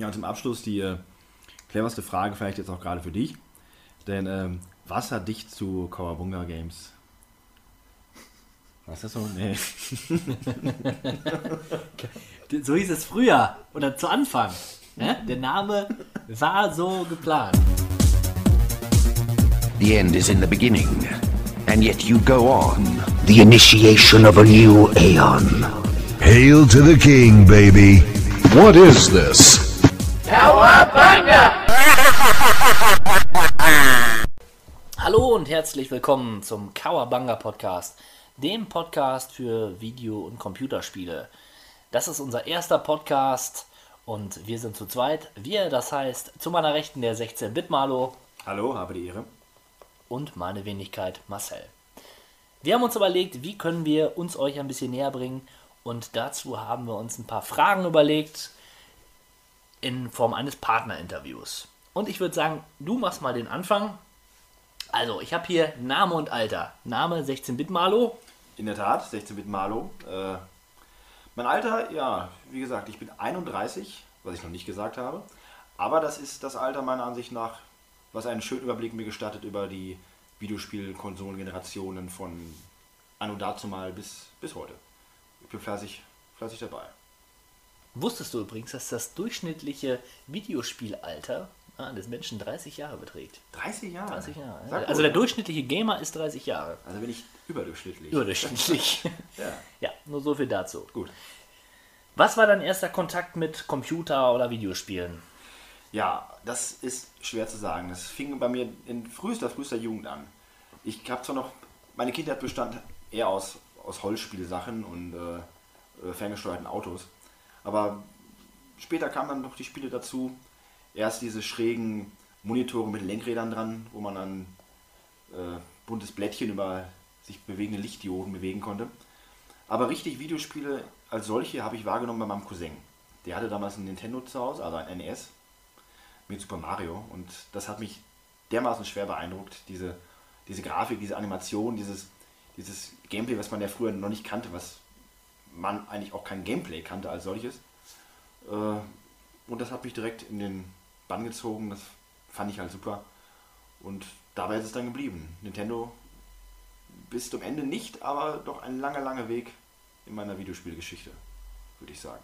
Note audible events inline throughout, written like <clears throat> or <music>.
Ja, und zum Abschluss die äh, cleverste Frage vielleicht jetzt auch gerade für dich. Denn ähm, was hat dich zu Kawabunga Games? Was ist das so? Nee. <laughs> So hieß es früher oder zu Anfang. Ne? Der Name war so geplant. The end is in the beginning, and yet you go on. The initiation of a new aeon. Hail to the king, baby. What is this? <laughs> Hallo und herzlich willkommen zum Kawabanga Podcast, dem Podcast für Video- und Computerspiele. Das ist unser erster Podcast und wir sind zu zweit. Wir, das heißt zu meiner Rechten der 16-Bit-Malo Hallo, habe die Ehre. und meine Wenigkeit Marcel. Wir haben uns überlegt, wie können wir uns euch ein bisschen näher bringen und dazu haben wir uns ein paar Fragen überlegt in Form eines Partnerinterviews. Und ich würde sagen, du machst mal den Anfang. Also, ich habe hier Name und Alter. Name 16-Bit-Malo. In der Tat, 16-Bit Malo. Äh, mein Alter, ja, wie gesagt, ich bin 31, was ich noch nicht gesagt habe. Aber das ist das Alter meiner Ansicht nach, was einen schönen Überblick mir gestattet über die Videospielkonsolengenerationen von anno dazu mal bis, bis heute. Ich bin fleißig, fleißig dabei. Wusstest du übrigens, dass das durchschnittliche Videospielalter ah, des Menschen 30 Jahre beträgt? 30 Jahre? 30 Jahre. Sag Also der durchschnittliche Gamer ist 30 Jahre. Also bin ich überdurchschnittlich. Überdurchschnittlich. <laughs> Ja, ja, nur so viel dazu. gut. Was war dein erster Kontakt mit Computer oder Videospielen? Ja, das ist schwer zu sagen. Das fing bei mir in frühester, frühester Jugend an. Ich habe zwar noch, meine Kindheit bestand eher aus, aus Holzspielsachen und äh, äh, ferngesteuerten Autos, aber später kamen dann noch die Spiele dazu. Erst diese schrägen Monitore mit Lenkrädern dran, wo man dann äh, buntes Blättchen über sich bewegende Lichtdioden bewegen konnte. Aber richtig Videospiele als solche habe ich wahrgenommen bei meinem Cousin. Der hatte damals ein Nintendo zu Hause, also ein NES mit Super Mario und das hat mich dermaßen schwer beeindruckt, diese, diese Grafik, diese Animation, dieses, dieses Gameplay, was man ja früher noch nicht kannte, was man eigentlich auch kein Gameplay kannte als solches. Äh, Und das hat mich direkt in den Bann gezogen, das fand ich halt super. Und dabei ist es dann geblieben. Nintendo bis zum Ende nicht, aber doch ein langer, langer Weg in meiner Videospielgeschichte, würde ich sagen.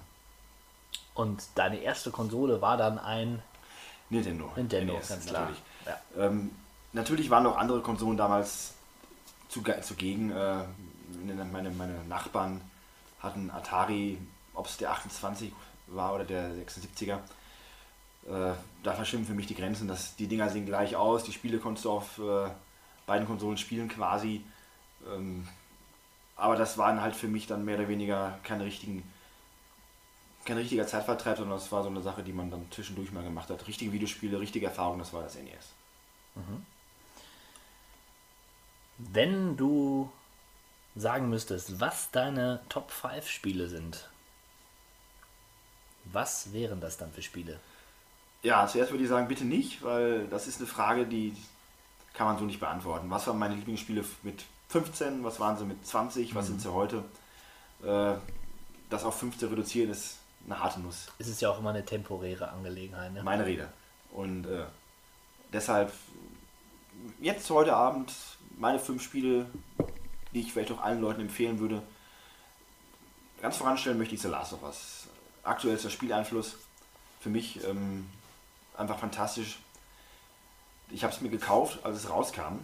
Und deine erste Konsole war dann ein Nintendo. Nintendo, NES, ganz klar. Natürlich. Ja. Ähm, natürlich waren noch andere Konsolen damals zuge- zugegen. Äh, meine, meine Nachbarn hatten Atari, ob es der 28 war oder der 76er. Äh, da verschwimmen für mich die Grenzen. Dass die Dinger sehen gleich aus. Die Spiele konntest du auf äh, beiden Konsolen spielen quasi. Ähm, aber das waren halt für mich dann mehr oder weniger keine richtigen kein richtiger Zeitvertreib, sondern das war so eine Sache, die man dann zwischendurch mal gemacht hat. Richtige Videospiele, richtige Erfahrung, das war das NES. Wenn du sagen müsstest, was deine Top 5 Spiele sind, was wären das dann für Spiele? Ja, zuerst würde ich sagen, bitte nicht, weil das ist eine Frage, die kann man so nicht beantworten. Was waren meine Lieblingsspiele mit 15, was waren sie mit 20, was sind sie heute? Äh, das auf 15 reduzieren ist eine harte Nuss. Es ist ja auch immer eine temporäre Angelegenheit. Ne? Meine Rede. Und äh, deshalb jetzt heute Abend meine fünf Spiele, die ich vielleicht auch allen Leuten empfehlen würde. Ganz voranstellen möchte ich The Last of Us. Aktuellster Spieleinfluss für mich ähm, einfach fantastisch. Ich habe es mir gekauft, als es rauskam.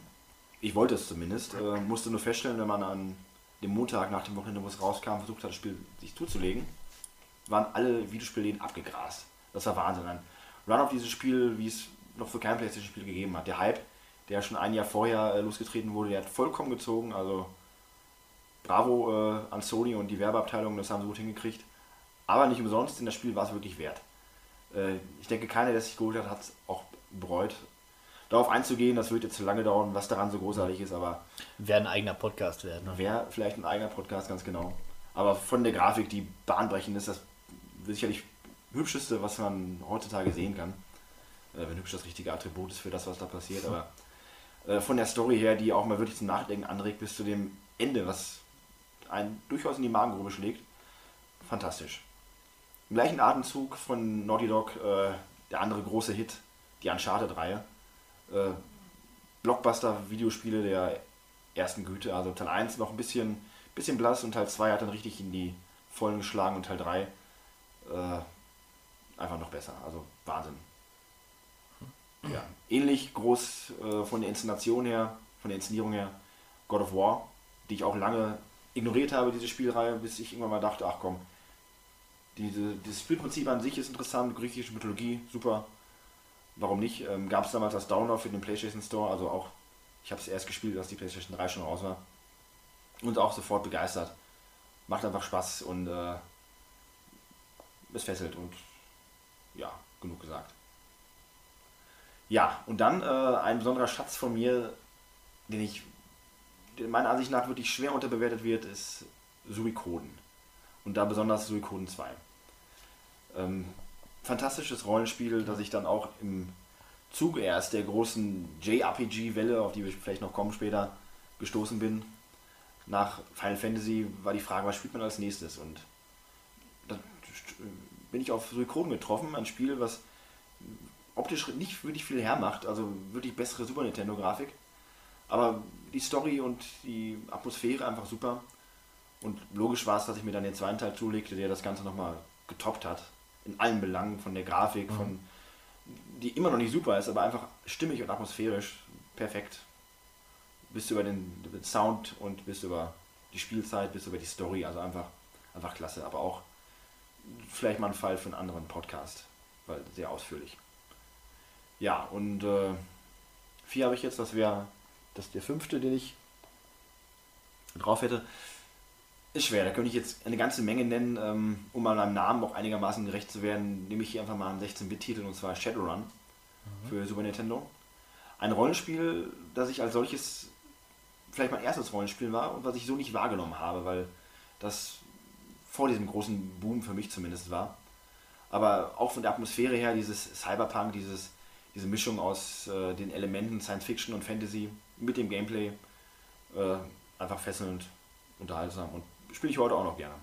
Ich wollte es zumindest. Äh, musste nur feststellen, wenn man an dem Montag nach dem Wochenende, wo es rauskam, versucht hat, das Spiel sich zuzulegen, waren alle Videospielläden abgegrast. Das war Wahnsinn. Ein Run auf dieses Spiel, wie es noch für kein Playstation-Spiel gegeben hat. Der Hype, der schon ein Jahr vorher äh, losgetreten wurde, der hat vollkommen gezogen. Also bravo äh, an Sony und die Werbeabteilung, das haben sie gut hingekriegt. Aber nicht umsonst, denn das Spiel war es wirklich wert. Äh, ich denke, keiner, der sich geholt hat, hat es auch bereut. Darauf einzugehen, das wird jetzt zu lange dauern, was daran so großartig ist, aber Wäre ein eigener Podcast werden. Ne? Wäre vielleicht ein eigener Podcast, ganz genau. Aber von der Grafik, die bahnbrechend ist, das sicherlich hübscheste, was man heutzutage sehen kann. Äh, wenn hübsch das richtige Attribut ist für das, was da passiert. <laughs> Aber äh, von der Story her, die auch mal wirklich zum Nachdenken anregt, bis zu dem Ende, was einen durchaus in die Magengrube schlägt. Fantastisch. im gleichen Atemzug von Naughty Dog äh, der andere große Hit, die Uncharted-Reihe. Äh, Blockbuster-Videospiele der ersten Güte. Also Teil 1 noch ein bisschen, bisschen blass und Teil 2 hat dann richtig in die Vollen geschlagen und Teil 3 äh, einfach noch besser. Also Wahnsinn. Ja, ähnlich groß äh, von der Inszenation her, von der Inszenierung her, God of War, die ich auch lange ignoriert habe, diese Spielreihe, bis ich irgendwann mal dachte, ach komm, diese, dieses Spielprinzip an sich ist interessant, griechische Mythologie, super. Warum nicht? Ähm, Gab es damals als Download für den PlayStation Store, also auch, ich habe es erst gespielt, als die PlayStation 3 schon raus war. Und auch sofort begeistert. Macht einfach Spaß und äh, es fesselt und ja, genug gesagt. Ja, und dann äh, ein besonderer Schatz von mir, den ich, meiner Ansicht nach wirklich schwer unterbewertet wird, ist Suikoden. Und da besonders Suikoden 2. Ähm, fantastisches Rollenspiel, das ich dann auch im Zuge erst der großen JRPG-Welle, auf die wir vielleicht noch kommen später, gestoßen bin. Nach Final Fantasy war die Frage, was spielt man als nächstes? Und da bin ich auf Suikoden getroffen, ein Spiel, was optisch nicht wirklich viel hermacht, also wirklich bessere Super Nintendo-Grafik. Aber die Story und die Atmosphäre einfach super. Und logisch war es, dass ich mir dann den zweiten Teil zulegte, der das Ganze nochmal getoppt hat. In allen Belangen, von der Grafik, mhm. von die immer noch nicht super ist, aber einfach stimmig und atmosphärisch perfekt. Bis über den, den Sound und bis über die Spielzeit, bis über die Story, also einfach, einfach klasse. Aber auch vielleicht mal ein Fall für einen anderen Podcast, weil sehr ausführlich. Ja, und äh, vier habe ich jetzt, das wäre das der fünfte, den ich drauf hätte. Ist schwer, da könnte ich jetzt eine ganze Menge nennen, ähm, um mal meinem Namen auch einigermaßen gerecht zu werden, nehme ich hier einfach mal einen 16-Bit-Titel und zwar Shadowrun mhm. für Super Nintendo. Ein Rollenspiel, das ich als solches vielleicht mein erstes Rollenspiel war und was ich so nicht wahrgenommen habe, weil das vor diesem großen Boom für mich zumindest war. Aber auch von der Atmosphäre her, dieses Cyberpunk, dieses, diese Mischung aus äh, den Elementen Science Fiction und Fantasy mit dem Gameplay, äh, einfach fesselnd, unterhaltsam und spiele ich heute auch noch gerne.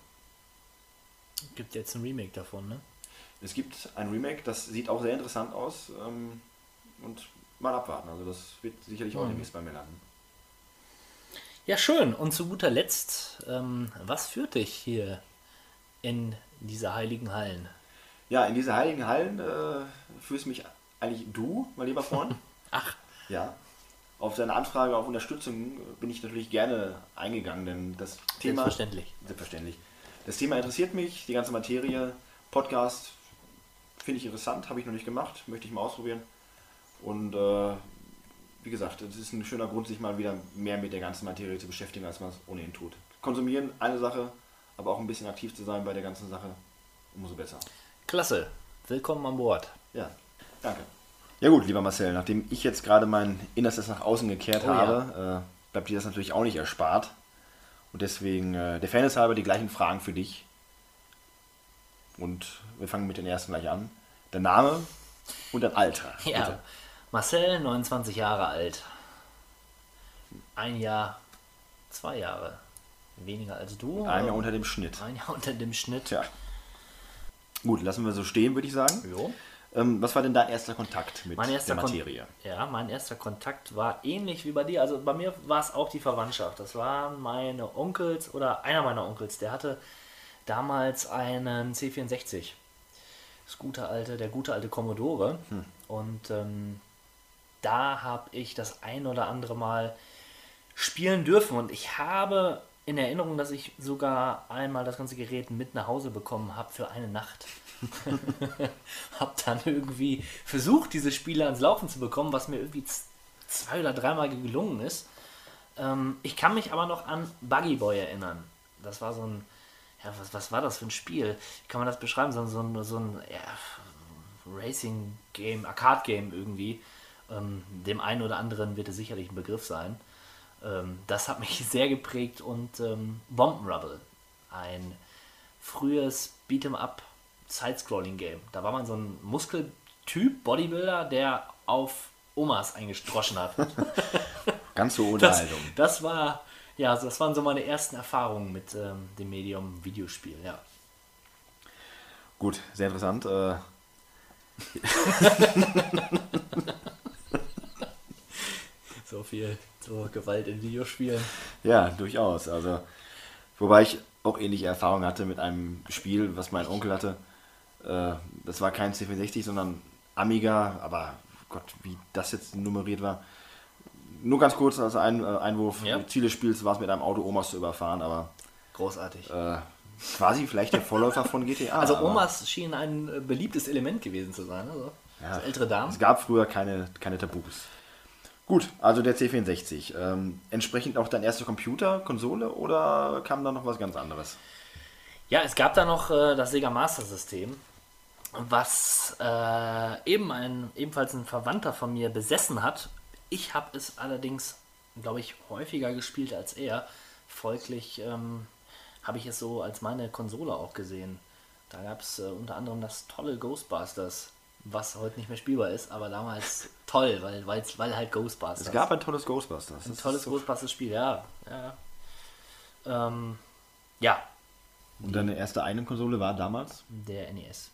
Gibt jetzt ein Remake davon, ne? Es gibt ein Remake, das sieht auch sehr interessant aus ähm, und mal abwarten. Also das wird sicherlich auch mhm. demnächst bei mir landen. Ja, schön. Und zu guter Letzt, ähm, was führt dich hier in diese heiligen Hallen? Ja, in diese heiligen Hallen äh, führst mich eigentlich du, mein lieber Freund. <laughs> Ach. Ja, auf seine Anfrage auf Unterstützung bin ich natürlich gerne eingegangen, denn das Thema. Selbstverständlich. Selbstverständlich. Das Thema interessiert mich, die ganze Materie. Podcast finde ich interessant, habe ich noch nicht gemacht, möchte ich mal ausprobieren. Und äh, wie gesagt, es ist ein schöner Grund, sich mal wieder mehr mit der ganzen Materie zu beschäftigen, als man es ohnehin tut. Konsumieren, eine Sache, aber auch ein bisschen aktiv zu sein bei der ganzen Sache, umso besser. Klasse. Willkommen an Bord. Ja, danke. Ja gut, lieber Marcel, nachdem ich jetzt gerade mein Innerstes nach außen gekehrt oh, habe, ja. äh, bleibt dir das natürlich auch nicht erspart. Und deswegen, äh, der Fairness halber, die gleichen Fragen für dich. Und wir fangen mit den ersten gleich an. Der Name und dein Alter. Ja, bitte. Marcel, 29 Jahre alt. Ein Jahr, zwei Jahre weniger als du. Ein Jahr unter dem Schnitt. Ein Jahr unter dem Schnitt. Ja. Gut, lassen wir so stehen, würde ich sagen. Jo. Ähm, was war denn dein erster Kontakt mit erster der Materie? Kon ja, mein erster Kontakt war ähnlich wie bei dir. Also bei mir war es auch die Verwandtschaft. Das waren meine Onkels oder einer meiner Onkels, der hatte damals einen C64. Das gute alte, der gute alte Commodore. Hm. Und ähm, da habe ich das ein oder andere Mal spielen dürfen. Und ich habe in Erinnerung, dass ich sogar einmal das ganze Gerät mit nach Hause bekommen habe für eine Nacht. <laughs> habe dann irgendwie versucht, diese Spiele ans Laufen zu bekommen, was mir irgendwie zwei oder dreimal gelungen ist. Ähm, ich kann mich aber noch an Buggy Boy erinnern. Das war so ein, ja, was, was war das für ein Spiel? Wie kann man das beschreiben? So, so, ein, so ein ja, Racing-Game, Arcade-Game irgendwie. Ähm, dem einen oder anderen wird es sicherlich ein Begriff sein. Ähm, das hat mich <laughs> sehr geprägt und ähm, Bomben Rubble, ein frühes Beat'em Up Side-Scrolling-Game. Da war man so ein Muskeltyp, Bodybuilder, der auf Omas eingestroschen hat. <laughs> Ganz so ohne das, das war, ja, das waren so meine ersten Erfahrungen mit ähm, dem Medium Videospiel, ja. Gut, sehr interessant. Äh, <laughs> So viel zur Gewalt in Videospielen. ja, durchaus. Also, wobei ich auch ähnliche Erfahrungen hatte mit einem Spiel, was mein Onkel hatte. Äh, das war kein C64, sondern Amiga, aber Gott, wie das jetzt nummeriert war. Nur ganz kurz als ein, äh, Einwurf. Ja. Ziel des Spiels war es mit einem Auto Omas zu überfahren, aber Großartig. äh, quasi vielleicht der Vorläufer von GTA. <laughs> also Omas schien ein äh, beliebtes Element gewesen zu sein. Also, Ja. also ältere Damen. Es gab früher keine, keine Tabus. Gut, also der C64. Ähm, entsprechend auch dein erster Computer, Konsole oder kam da noch was ganz anderes? Ja, es gab da noch äh, das Sega Master System, was äh, eben ein, ebenfalls ein Verwandter von mir besessen hat. Ich habe es allerdings, glaube ich, häufiger gespielt als er. Folglich ähm, habe ich es so als meine Konsole auch gesehen. Da gab es äh, unter anderem das tolle Ghostbusters, was heute nicht mehr spielbar ist, aber damals <laughs> toll, weil, weil's- weil halt Ghostbusters. Es gab ein tolles Ghostbusters. ein Das tolles so- Ghostbusters-Spiel, ja. Ja. Ähm, ja, Und deine erste eigene Konsole war damals? der NES.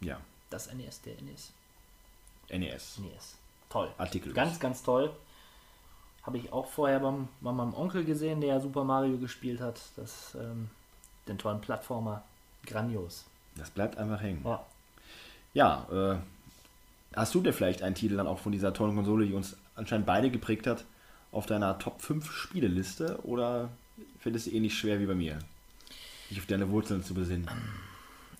Ja, das NES, der NES. NES. NES. Toll. Artikel. Ganz, ganz toll. Habe ich auch vorher beim, bei meinem Onkel gesehen, der Super Mario gespielt hat. Das, ähm, den tollen Plattformer. Grandios. Das bleibt einfach hängen. Ja. Ja, äh, hast du dir vielleicht einen Titel dann auch von dieser tollen Konsole, die uns anscheinend beide geprägt hat, auf deiner Top 5 Spieleliste oder es dir ähnlich schwer wie bei mir, dich auf deine Wurzeln zu besinnen?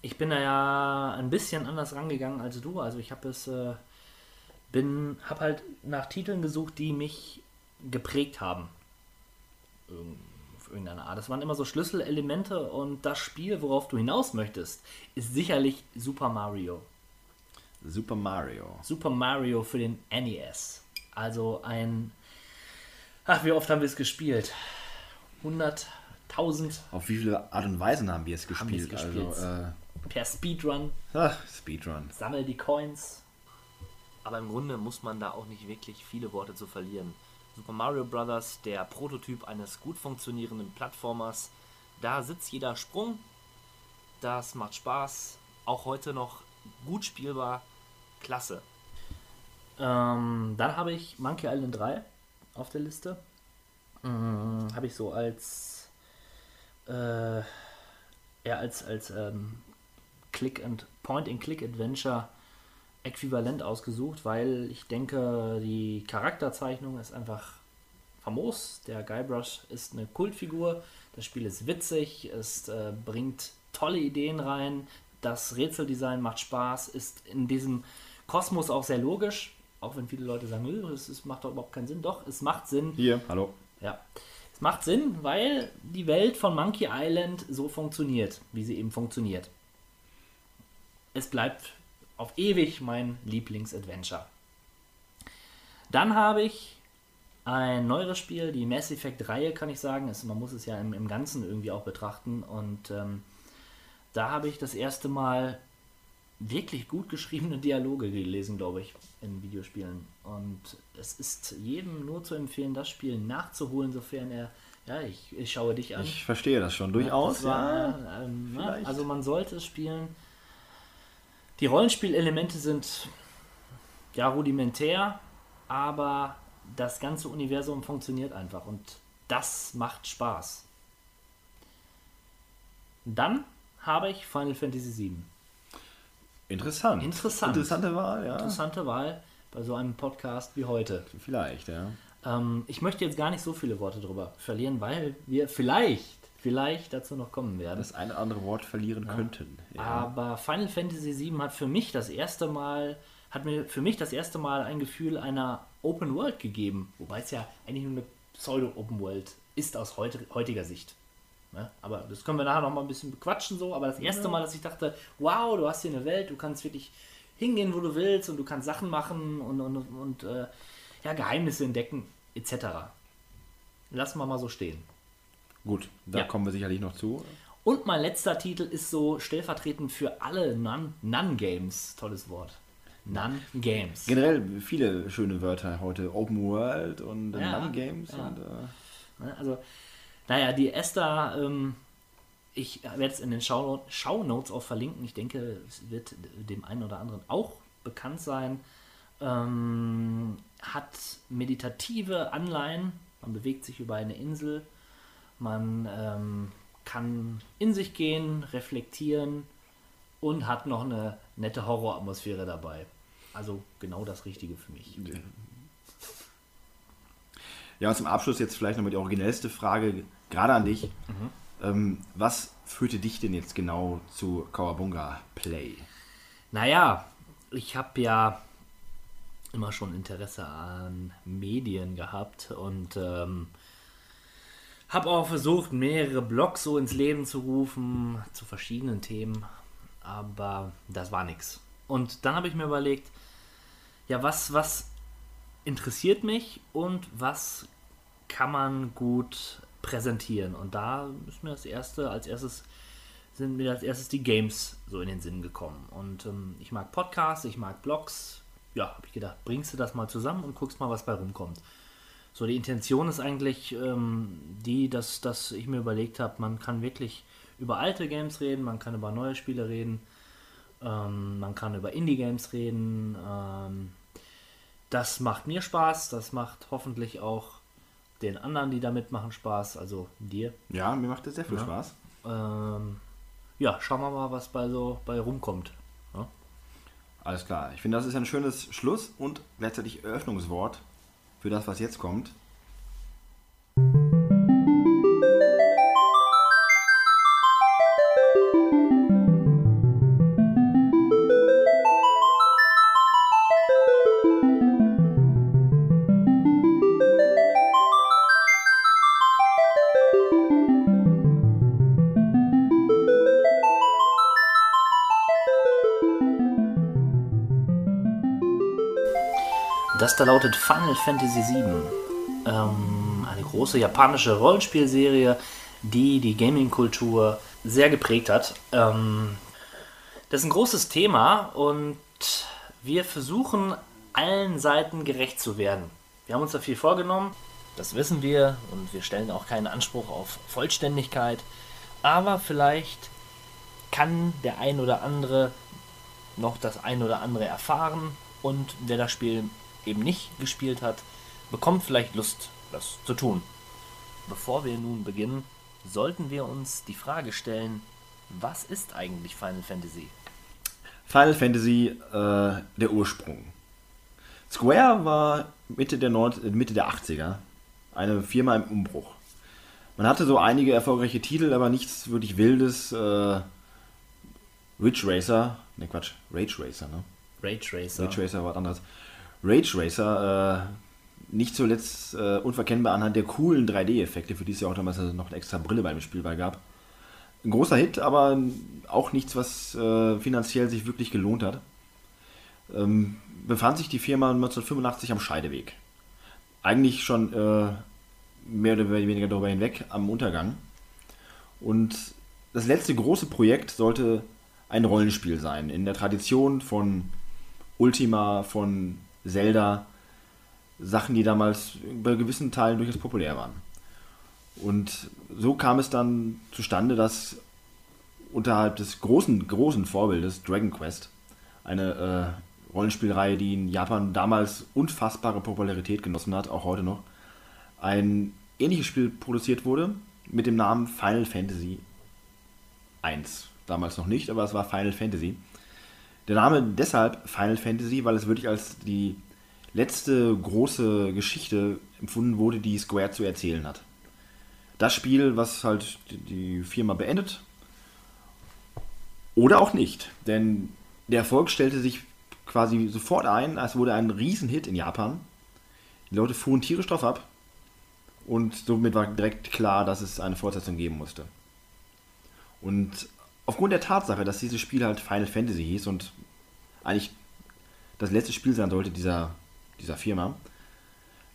Ich bin da ja ein bisschen anders rangegangen als du. Also ich habe es, äh, bin, habe halt nach Titeln gesucht, die mich geprägt haben. Irgend- Auf irgendeine Art. Das waren immer so Schlüsselelemente und das Spiel, worauf du hinaus möchtest, ist sicherlich Super Mario. Super Mario. Super Mario für den NES. Also ein. Ach, wie oft haben wir es gespielt? 100, 1000 Auf wie viele Art und Weisen haben wir es Haben wir es gespielt? gespielt. Also, per Speedrun. ach, Speedrun. Sammel die Coins. Aber im Grunde muss man da auch nicht wirklich viele Worte zu verlieren. Super Mario Bros., der Prototyp eines gut funktionierenden Plattformers, da sitzt jeder Sprung. Das macht Spaß. Auch heute noch gut spielbar. Klasse. Ähm, dann habe ich Monkey Island 3 auf der Liste. Ähm, habe ich so als äh, eher als, als ähm, Click and Point and Click Adventure äquivalent ausgesucht, weil ich denke, die Charakterzeichnung ist einfach famos. Der Guybrush ist eine Kultfigur. Das Spiel ist witzig, es äh, bringt tolle Ideen rein. Das Rätseldesign macht Spaß, ist in diesem Kosmos auch sehr logisch. Auch wenn viele Leute sagen, "Nö, es, es macht doch überhaupt keinen Sinn. Doch, es macht Sinn. Hier, hallo. Ja. Es macht Sinn, weil die Welt von Monkey Island so funktioniert, wie sie eben funktioniert. Es bleibt auf ewig mein Lieblingsadventure. Dann habe ich ein neueres Spiel, die Mass Effect-Reihe, kann ich sagen. Es, man muss es ja im, im Ganzen irgendwie auch betrachten. Und ähm, da habe ich das erste Mal wirklich gut geschriebene Dialoge gelesen, glaube ich, in Videospielen. Und es ist jedem nur zu empfehlen, das Spiel nachzuholen, sofern er. Ja, ich, ich schaue dich an. Ich verstehe das schon durchaus. Das war, ja. ähm, ne? Also man sollte es spielen. Die Rollenspielelemente sind ja rudimentär, aber das ganze Universum funktioniert einfach und das macht Spaß. Dann habe ich Final Fantasy VII. Interessant. Interessant. Interessante Wahl, ja. Interessante Wahl bei so einem Podcast wie heute. Vielleicht, ja. Ähm, ich möchte jetzt gar nicht so viele Worte drüber verlieren, weil wir vielleicht, vielleicht dazu noch kommen werden. Das eine oder andere Wort verlieren könnten. Ja. Aber Final Fantasy VII hat für mich das erste Mal, hat mir für mich das erste Mal ein Gefühl einer Open World gegeben. Wobei es ja eigentlich nur eine Pseudo-Open World ist aus heutiger Sicht. Ne? Aber das können wir nachher noch mal ein bisschen bequatschen so. Aber das erste Mal, dass ich dachte, wow, du hast hier eine Welt, du kannst wirklich hingehen, wo du willst und du kannst Sachen machen und, und, und äh, ja, Geheimnisse entdecken, etc. Lassen wir mal so stehen. Gut, da Ja. kommen wir sicherlich noch zu. Und mein letzter Titel ist so stellvertretend für alle Nun- Nun-Games. Tolles Wort. Nun-Games. Generell viele schöne Wörter heute. Open World und Ja, Nun Games. ja. Und, äh, Ne, Also, naja, die Esther ähm, ich werde es in den Show Shownotes auch verlinken. Ich denke, es wird dem einen oder anderen auch bekannt sein. Ähm, hat meditative Anleihen. Man bewegt sich über eine Insel. Man ähm, kann in sich gehen, reflektieren und hat noch eine nette Horroratmosphäre dabei. Also genau das Richtige für mich. Ja, und zum Abschluss jetzt vielleicht nochmal die originellste Frage, gerade an dich. Ähm, was führte dich denn jetzt genau zu Kawabunga Play? Naja, ich habe ja immer schon Interesse an Medien gehabt und ähm, habe auch versucht, mehrere Blogs so ins Leben zu rufen zu verschiedenen Themen, aber das war nichts. Und dann habe ich mir überlegt, ja, was, was interessiert mich und was kann man gut präsentieren? Und da ist mir das erste, als erstes sind mir als erstes die Games so in den Sinn gekommen. Und ähm, ich mag Podcasts, ich mag Blogs. Ja, habe ich gedacht, bringst du das mal zusammen und guckst mal, was bei rumkommt. So, die Intention ist eigentlich ähm, die, dass, dass ich mir überlegt habe, man kann wirklich über alte Games reden, man kann über neue Spiele reden, ähm, man kann über Indie-Games reden. Ähm, das macht mir Spaß, das macht hoffentlich auch den anderen, die da mitmachen, Spaß, also dir. Ja, mir macht das sehr viel Ja. Spaß. Ähm, ja, schauen wir mal, was bei so bei rumkommt. Ja? Alles klar. Ich finde, das ist ein schönes Schluss und gleichzeitig Eröffnungswort für das, was jetzt kommt. Da lautet Final Fantasy VII. Ähm, eine große japanische Rollenspielserie, die die Gaming-Kultur sehr geprägt hat. Ähm, das ist ein großes Thema und wir versuchen allen Seiten gerecht zu werden. Wir haben uns da viel vorgenommen. Das wissen wir und wir stellen auch keinen Anspruch auf Vollständigkeit. Aber vielleicht kann der ein oder andere noch das ein oder andere erfahren und wer das Spiel eben nicht gespielt hat, bekommt vielleicht Lust, das zu tun. Bevor wir nun beginnen, sollten wir uns die Frage stellen, was ist eigentlich Final Fantasy? Final Fantasy, äh, der Ursprung. Square war Mitte der, 90, äh, Mitte der 80er eine Firma im Umbruch. Man hatte so einige erfolgreiche Titel, aber nichts wirklich Wildes. Äh, Ridge Racer, ne Quatsch, Rage Racer, ne? Rage Racer. Rage Racer war was anderes. Rage Racer, äh, nicht zuletzt äh, unverkennbar anhand der coolen 3D-Effekte, für die es ja auch damals noch eine extra Brille beim Spiel bei gab. Ein großer Hit, aber auch nichts, was äh, finanziell sich wirklich gelohnt hat. Ähm, befand sich die Firma 1985 am Scheideweg. Eigentlich schon äh, mehr oder weniger darüber hinweg am Untergang. Und das letzte große Projekt sollte ein Rollenspiel sein, in der Tradition von Ultima, von Zelda, Sachen, die damals bei gewissen Teilen durchaus populär waren. Und so kam es dann zustande, dass unterhalb des großen, großen Vorbildes Dragon Quest, eine äh, Rollenspielreihe, die in Japan damals unfassbare Popularität genossen hat, auch heute noch, ein ähnliches Spiel produziert wurde mit dem Namen Final Fantasy 1. Damals noch nicht, aber es war Final Fantasy. Der Name deshalb Final Fantasy, weil es wirklich als die letzte große Geschichte empfunden wurde, die Square zu erzählen hat. Das Spiel, was halt die Firma beendet. Oder auch nicht. Denn der Erfolg stellte sich quasi sofort ein, als wurde ein Riesenhit in Japan. Die Leute fuhren tierisch drauf ab. Und somit war direkt klar, dass es eine Fortsetzung geben musste. Und aufgrund der Tatsache, dass dieses Spiel halt Final Fantasy hieß und eigentlich das letzte Spiel sein sollte dieser, dieser Firma,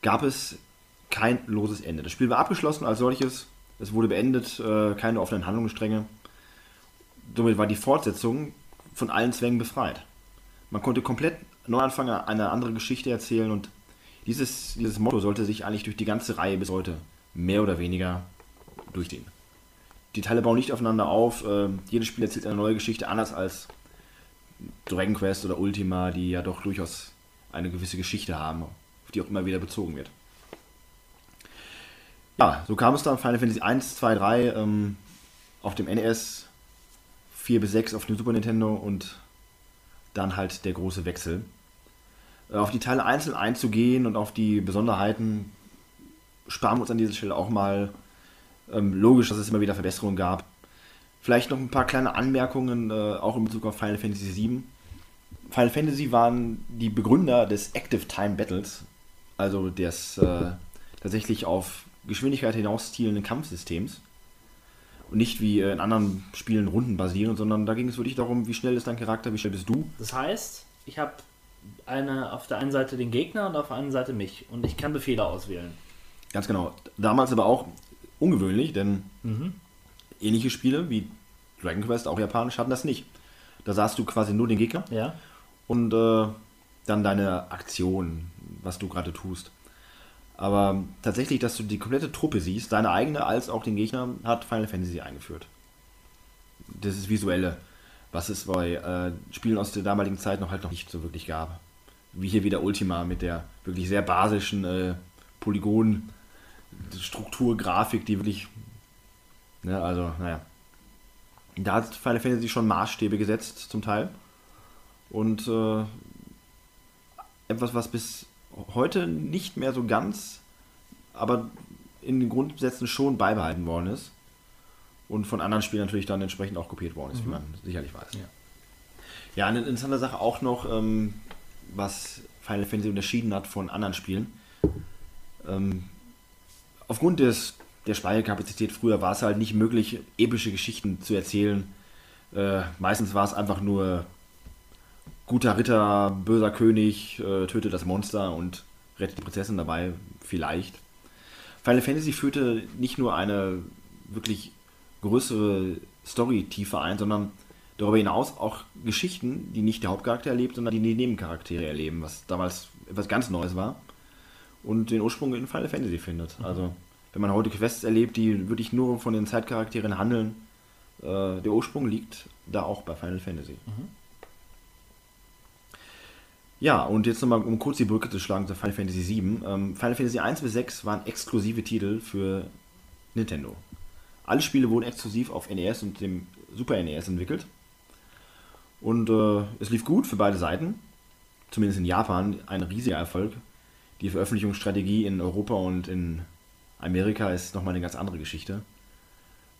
gab es kein loses Ende. Das Spiel war abgeschlossen als solches, es wurde beendet, äh, keine offenen Handlungsstränge. Somit war die Fortsetzung von allen Zwängen befreit. Man konnte komplett neu anfangen, eine andere Geschichte erzählen und dieses, dieses Motto sollte sich eigentlich durch die ganze Reihe bis heute mehr oder weniger durchziehen. Die Teile bauen nicht aufeinander auf. Äh, jedes Spiel erzählt eine neue Geschichte, anders als Dragon Quest oder Ultima, die ja doch durchaus eine gewisse Geschichte haben, auf die auch immer wieder bezogen wird. Ja, so kam es dann Final Fantasy 1, 2, 3 ähm, auf dem NES, 4 bis 6 auf dem Super Nintendo und dann halt der große Wechsel. Äh, auf die Teile einzeln einzugehen und auf die Besonderheiten sparen wir uns an dieser Stelle auch mal. Ähm, logisch, dass es immer wieder Verbesserungen gab. Vielleicht noch ein paar kleine Anmerkungen, äh, auch in Bezug auf Final Fantasy VII. Final Fantasy waren die Begründer des Active Time Battles, also des äh, tatsächlich auf Geschwindigkeit hinaus zielenden Kampfsystems. Und nicht wie äh, in anderen Spielen Runden basieren, sondern da ging es wirklich darum, wie schnell ist dein Charakter, wie schnell bist du. Das heißt, ich habe eine auf der einen Seite den Gegner und auf der anderen Seite mich. Und ich kann Befehle auswählen. Ganz genau. Damals aber auch ungewöhnlich, denn Mhm. ähnliche Spiele wie Dragon Quest, auch japanisch, hatten das nicht. Da sahst du quasi nur den Gegner Ja. und äh, dann deine Aktion, was du gerade tust. Aber tatsächlich, dass du die komplette Truppe siehst, deine eigene als auch den Gegner, hat Final Fantasy eingeführt. Das ist visuelle, was es bei äh, Spielen aus der damaligen Zeit noch halt noch nicht so wirklich gab. Wie hier wieder Ultima mit der wirklich sehr basischen äh, Polygon-Struktur-Grafik, die wirklich, ne, also, naja. Da hat Final Fantasy schon Maßstäbe gesetzt, zum Teil. Und äh, etwas, was bis heute nicht mehr so ganz, aber in den Grundsätzen schon beibehalten worden ist. Und von anderen Spielen natürlich dann entsprechend auch kopiert worden ist, wie man sicherlich weiß. Ja. Ja, eine interessante Sache auch noch, ähm, was Final Fantasy unterschieden hat von anderen Spielen. Ähm, aufgrund des, der Speicherkapazität früher war es halt nicht möglich, epische Geschichten zu erzählen. Äh, meistens war es einfach nur guter Ritter, böser König, äh, tötet das Monster und rettet die Prinzessin dabei, vielleicht. Final Fantasy führte nicht nur eine wirklich größere Story-Tiefe ein, sondern darüber hinaus auch Geschichten, die nicht der Hauptcharakter erlebt, sondern die die Nebencharaktere erleben, was damals etwas ganz Neues war und den Ursprung in Final Fantasy findet. Also, wenn man heute Quests erlebt, die wirklich nur von den Zeitcharakteren handeln, äh, der Ursprung liegt da auch bei Final Fantasy. Ja, und jetzt nochmal, um kurz die Brücke zu schlagen zu Final Fantasy VII. Ähm, Final Fantasy 1 bis 6 waren exklusive Titel für Nintendo. Alle Spiele wurden exklusiv auf NES und dem Super NES entwickelt. Und äh, es lief gut für beide Seiten. Zumindest in Japan ein riesiger Erfolg. Die Veröffentlichungsstrategie in Europa und in Amerika ist nochmal eine ganz andere Geschichte.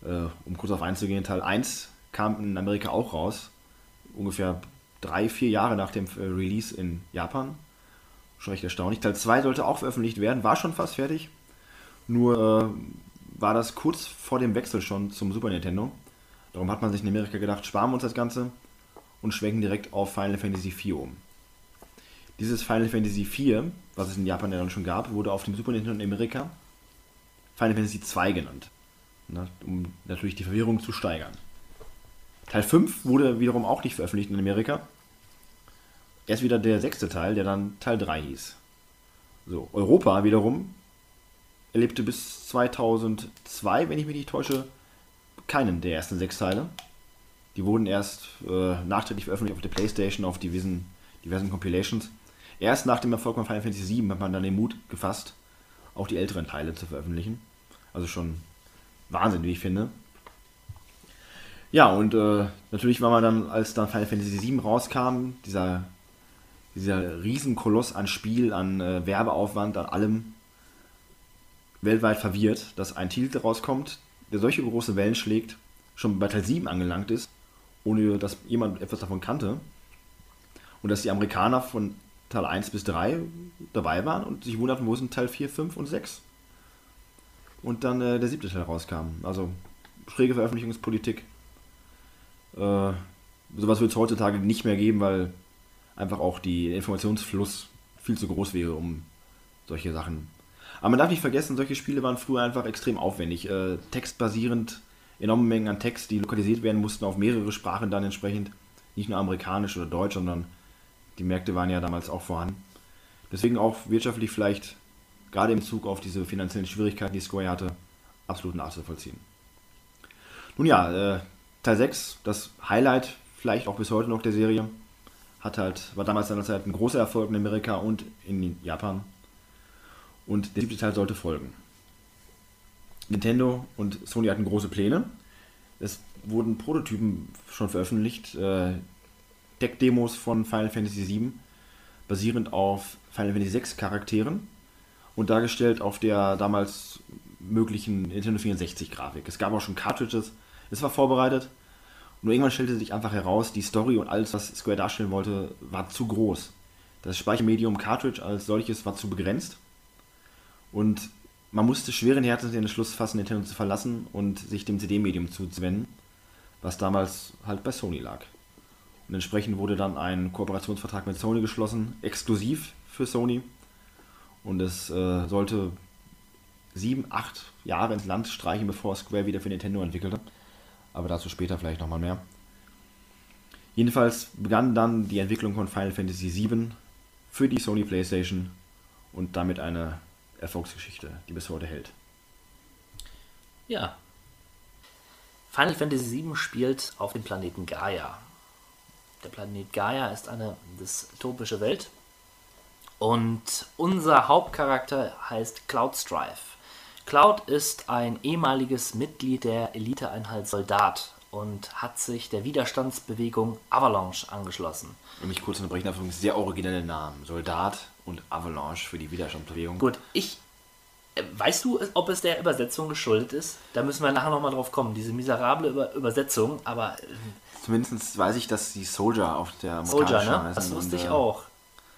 Äh, um kurz auf einzugehen, Teil 1 kam in Amerika auch raus. Ungefähr drei, vier Jahre nach dem äh, Release in Japan. Schon recht erstaunlich. Teil 2 sollte auch veröffentlicht werden, war schon fast fertig. Nur äh, war das kurz vor dem Wechsel schon zum Super Nintendo. Darum hat man sich in Amerika gedacht, sparen wir uns das Ganze und schwenken direkt auf Final Fantasy IV um. Dieses Final Fantasy IV, was es in Japan ja dann schon gab, wurde auf dem Super Nintendo in Amerika Final Fantasy II genannt. Na, um natürlich die Verwirrung zu steigern. Teil 5 wurde wiederum auch nicht veröffentlicht in Amerika. Erst wieder der sechste Teil, der dann Teil 3 hieß. So, Europa wiederum erlebte bis 2002, wenn ich mich nicht täusche, keinen der ersten sechs Teile. Die wurden erst äh, nachträglich veröffentlicht auf der Playstation, auf diversen, diversen Compilations. Erst nach dem Erfolg von Final Fantasy VII hat man dann den Mut gefasst, auch die älteren Teile zu veröffentlichen. Also schon Wahnsinn, wie ich finde. Ja, und äh, natürlich war man dann, als dann Final Fantasy VII rauskam, dieser, dieser Riesenkoloss an Spiel, an äh, Werbeaufwand, an allem, weltweit verwirrt, dass ein Titel rauskommt, der solche große Wellen schlägt, schon bei Teil 7 angelangt ist, ohne dass jemand etwas davon kannte. Und dass die Amerikaner von Teil 1 bis 3 dabei waren und sich wunderten, wo sind Teil 4, 5 und 6. Und dann äh, der siebte Teil rauskam. Also schräge Veröffentlichungspolitik. Äh, sowas wird es heutzutage nicht mehr geben, weil einfach auch die Informationsfluss viel zu groß wäre, um solche Sachen. Aber man darf nicht vergessen, solche Spiele waren früher einfach extrem aufwendig. Äh, textbasierend, enorme Mengen an Text, die lokalisiert werden mussten auf mehrere Sprachen dann entsprechend. Nicht nur amerikanisch oder deutsch, sondern die Märkte waren ja damals auch vorhanden. Deswegen auch wirtschaftlich vielleicht, gerade im Zug auf diese finanziellen Schwierigkeiten, die Square hatte, absolut nachzuvollziehen. Nun ja, äh, Teil 6, das Highlight vielleicht auch bis heute noch der Serie, hat halt, war damals seinerzeit ein großer Erfolg in Amerika und in Japan. Und der siebte Teil sollte folgen. Nintendo und Sony hatten große Pläne. Es wurden Prototypen schon veröffentlicht, äh, Deck-Demos von Final Fantasy VII, basierend auf Final Fantasy VI Charakteren und dargestellt auf der damals möglichen Nintendo 64 Grafik. Es gab auch schon Cartridges, es war vorbereitet. Nur irgendwann stellte sich einfach heraus, die Story und alles, was Square darstellen wollte, war zu groß. Das Speichermedium Cartridge als solches war zu begrenzt. Und man musste schweren Herzens den Entschluss fassen, Nintendo zu verlassen und sich dem CD-Medium zuzuwenden, was damals halt bei Sony lag. Und entsprechend wurde dann ein Kooperationsvertrag mit Sony geschlossen, exklusiv für Sony. Und es äh, sollte sieben, acht Jahre ins Land streichen, bevor Square wieder für Nintendo entwickelte. Aber dazu später vielleicht nochmal mehr. Jedenfalls begann dann die Entwicklung von Final Fantasy VII für die Sony PlayStation und damit eine Erfolgsgeschichte, die bis heute hält. Ja. Final Fantasy VII spielt auf dem Planeten Gaia. Der Planet Gaia ist eine dystopische Welt. Und unser Hauptcharakter heißt Cloud Strife. Cloud ist ein ehemaliges Mitglied der Eliteeinheit Soldat und hat sich der Widerstandsbewegung Avalanche angeschlossen. Und mich kurz unterbrechen übrigens sehr originelle Namen. Soldat und Avalanche für die Widerstandsbewegung. Gut, ich. äh, Weißt du, ob es der Übersetzung geschuldet ist? Da müssen wir nachher nochmal drauf kommen. Diese miserable Über Übersetzung, aber äh, Zumindest weiß ich, dass die Soldier auf der amerikanischen Soldier, ne? Das wusste ich äh, auch.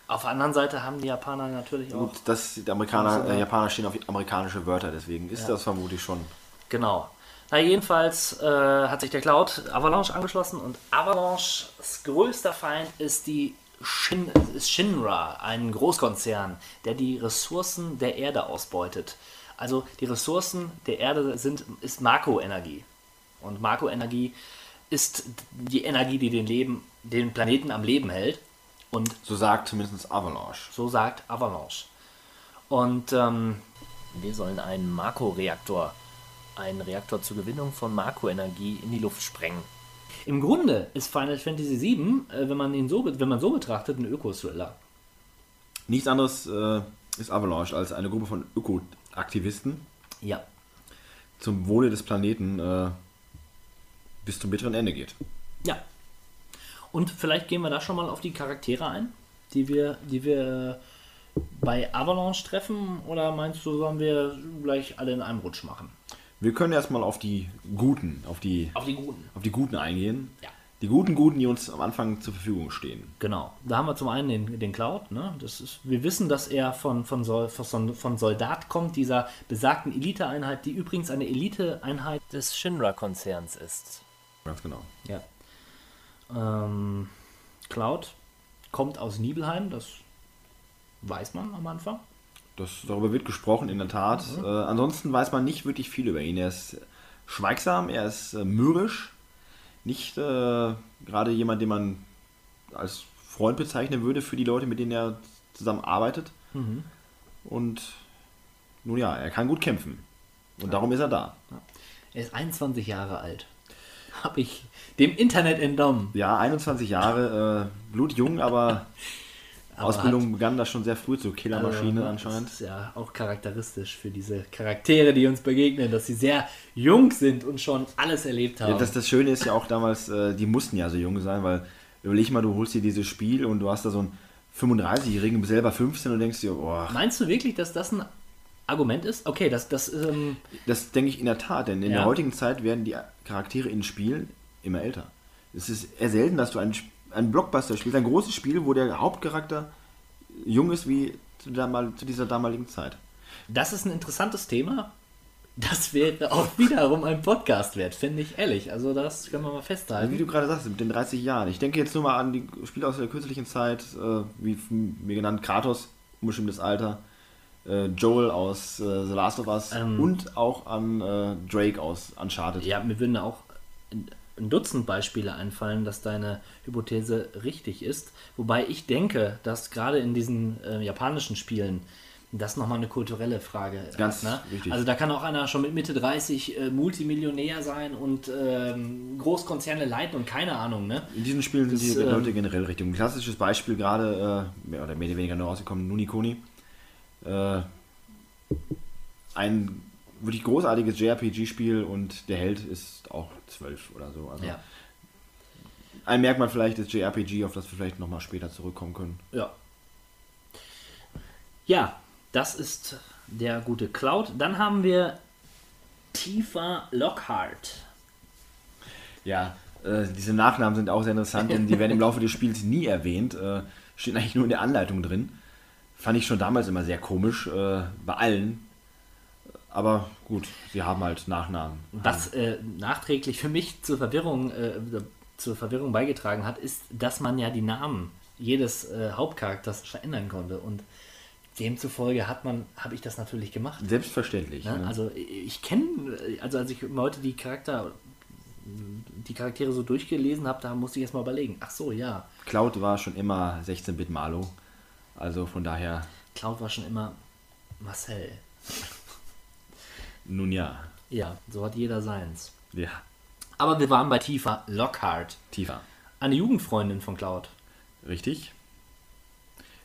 Auf der anderen Seite haben die Japaner natürlich auch. Gut, das, die Amerikaner, äh, Japaner stehen auf amerikanische Wörter, deswegen ist Ja. das vermutlich schon. Genau. Na, jedenfalls äh, hat sich der Cloud Avalanche angeschlossen und Avalanches größter Feind ist die Shin, ist Shinra, ein Großkonzern, der die Ressourcen der Erde ausbeutet. Also die Ressourcen der Erde sind ist Makroenergie. Und Makroenergie ist die Energie, die den, Leben, den Planeten am Leben hält. Und So sagt zumindest Avalanche. so sagt Avalanche. Und ähm, Wir sollen einen Makroreaktor, einen Reaktor zur Gewinnung von Makroenergie in die Luft sprengen. Im Grunde ist Final Fantasy VII, äh, wenn man ihn so, wenn man so betrachtet, ein Öko-Thriller. Nichts anderes äh, ist Avalanche als eine Gruppe von Ökoaktivisten Ja. zum Wohle des Planeten äh, bis zum bitteren Ende geht. Ja. Und vielleicht gehen wir da schon mal auf die Charaktere ein, die wir, die wir bei Avalanche treffen, oder meinst du, sollen wir gleich alle in einem Rutsch machen? Wir können erstmal auf die Guten, auf die, Auf die Guten. auf die Guten eingehen. Ja. Die guten Guten, die uns am Anfang zur Verfügung stehen. Genau. Da haben wir zum einen den, den Cloud. Ne? Das ist, wir wissen, dass er von, von, Sol, von, von Soldat kommt, dieser besagten Eliteeinheit, die übrigens eine Eliteeinheit Des Shinra-Konzerns ist. Ganz genau. Ja. Ähm, Cloud kommt aus Nibelheim, das weiß man am Anfang. Das, darüber wird gesprochen, in der Tat. Äh, ansonsten weiß man nicht wirklich viel über ihn. Er ist schweigsam, er ist äh, mürrisch. Nicht äh, gerade jemand, den man als Freund bezeichnen würde für die Leute, mit denen er zusammen arbeitet. Und nun ja, er kann gut kämpfen. Und darum ist er da. Er ist 21 Jahre alt. Habe ich dem Internet entnommen. Ja, 21 Jahre, äh, blutjung, aber, <laughs> Aber Ausbildung begann da schon sehr früh zur Killermaschine Also, anscheinend. Das ist ja auch charakteristisch für diese Charaktere, die uns begegnen, dass sie sehr jung sind und schon alles erlebt haben. Ja, das, das Schöne ist ja auch damals, äh, die mussten ja so jung sein, weil überleg mal, du holst dir dieses Spiel und du hast da so einen 35-Jährigen, bist selber 15 und denkst dir, boah, Meinst du wirklich, dass das ein Argument ist? Okay, das, das ähm, das denke ich in der Tat, denn in Ja. der heutigen Zeit werden die Charaktere in Spielen immer älter. Es ist eher selten, dass du ein, ein Blockbuster spielst, ein großes Spiel, wo der Hauptcharakter jung ist wie zu, damal, zu dieser damaligen Zeit. das ist ein interessantes Thema. Das wäre auch wiederum ein Podcast wert, finde ich ehrlich. Also das können wir mal Also wie festhalten. du gerade sagst, mit den 30 Jahren. Ich denke jetzt nur mal an die Spiele aus der kürzlichen Zeit, äh, wie mir genannt, Kratos, unbestimmtes Alter, äh, Joel aus äh, The Last of Us Ähm. und auch an äh, Drake aus Uncharted. Ja, mir würden auch ein Dutzend Beispiele einfallen, dass deine Hypothese richtig ist. Wobei ich denke, dass gerade in diesen äh, japanischen Spielen Das ist nochmal eine kulturelle Frage. Ganz ne? wichtig. Also da kann auch einer schon mit Mitte 30 äh, Multimillionär sein und ähm, Großkonzerne leiten und keine Ahnung, ne? In diesen Spielen sind die ähm, Leute generell richtig. Ein klassisches Beispiel gerade, äh, mehr oder mehr oder weniger nur rausgekommen, Nuni Kuni. Äh, ein wirklich großartiges JRPG-Spiel und der Held ist auch zwölf oder so. Also Ja. ein Merkmal vielleicht ist JRPG, auf das wir vielleicht nochmal später zurückkommen können. Ja. Ja, das ist der gute Cloud. Dann haben wir Tifa Lockhart. Ja, äh, diese Nachnamen sind auch sehr interessant, denn die werden im Laufe des Spiels nie erwähnt. Äh, stehen eigentlich nur in der Anleitung drin. Fand ich schon damals immer sehr komisch, äh, bei allen. Aber gut, sie haben halt Nachnamen. Was äh, nachträglich für mich zur Verwirrung, äh, zur Verwirrung beigetragen hat, ist, dass man ja die Namen jedes äh, Hauptcharakters verändern konnte. Und demzufolge hat man, habe ich das natürlich gemacht. Selbstverständlich. Ne? ne? Also ich kenne, also als ich heute die Charakter, die Charaktere so durchgelesen habe, da musste ich erst mal überlegen. Ach so, ja, Cloud war schon immer 16-Bit Malo. Also von daher, Cloud war schon immer Marcel. nun ja. Ja, so hat jeder seins. Ja, Aber wir waren bei Tifa Lockhart, tiefer. eine Jugendfreundin von Cloud. Richtig.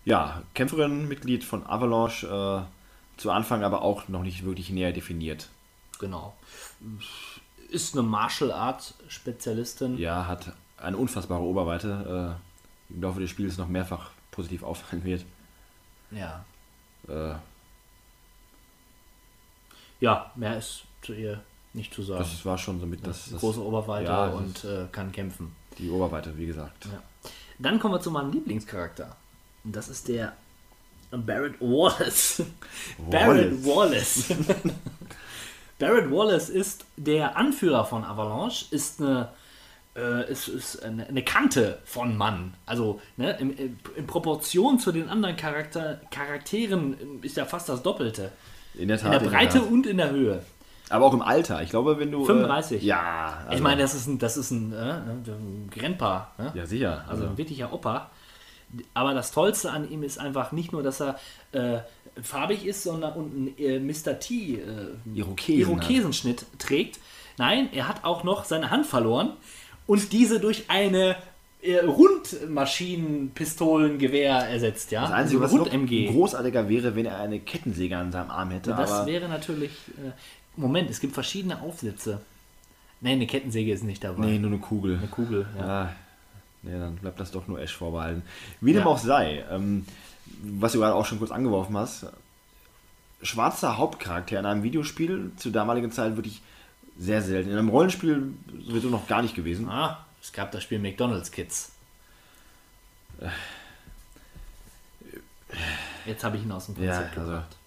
Ja, Kämpferin, Mitglied von Avalanche. Äh, zu Anfang aber auch noch nicht wirklich näher definiert. Genau. Ist eine Martial Arts Spezialistin. Ja, hat eine unfassbare Oberweite. Äh, Im Laufe des Spiels noch mehrfach positiv auffallen wird. Ja. Äh, Ja, mehr ist zu ihr nicht zu sagen. das war schon somit das, das Große Oberweite Ja, und äh, kann kämpfen. die Oberweite, wie gesagt. Ja. Dann kommen wir zu meinem Lieblingscharakter. Und das ist der Barrett Wallace. Barrett Wallace. <laughs> Barrett Wallace ist der Anführer von Avalanche, ist eine, äh, ist, ist eine, eine Kante von Mann. Also ne, in, in Proportion zu den anderen Charakter, Charakteren ist er fast das Doppelte. In der In Tat. der Breite in der und in der Höhe. Aber auch im Alter. Ich glaube, wenn du. 35. Äh, ja. ich meine, das ist ein, das ist ein, äh, ein Grandpa. Ne? Ja, sicher. Also Also, ein wirklicher Opa. Aber das Tollste an ihm ist einfach nicht nur, dass er äh, farbig ist, sondern und einen äh, Mr. T äh, Irokesen Irokesenschnitt trägt. Nein, er hat auch noch seine Hand verloren und diese durch eine äh, Rundmaschinenpistolengewehr ersetzt. Ja? das Einzige, was Also noch Rund-MG. großartiger wäre, wenn er eine Kettensäge an seinem Arm hätte. Das aber wäre natürlich. Äh, Moment, es gibt verschiedene Aufsätze. Nein, eine Kettensäge ist nicht dabei. nee, nur eine Kugel. Eine Kugel, ja. Ja, nee, dann bleibt das doch nur Ash vorbehalten. Wie dem Ja. auch sei, ähm, was du gerade auch schon kurz angeworfen hast, schwarzer Hauptcharakter in einem Videospiel zur damaligen Zeit wirklich sehr selten. In einem Rollenspiel sowieso noch gar nicht gewesen. Ah, es gab das Spiel McDonald's Kids. Jetzt habe ich ihn aus dem Ja, Konzept also gebracht.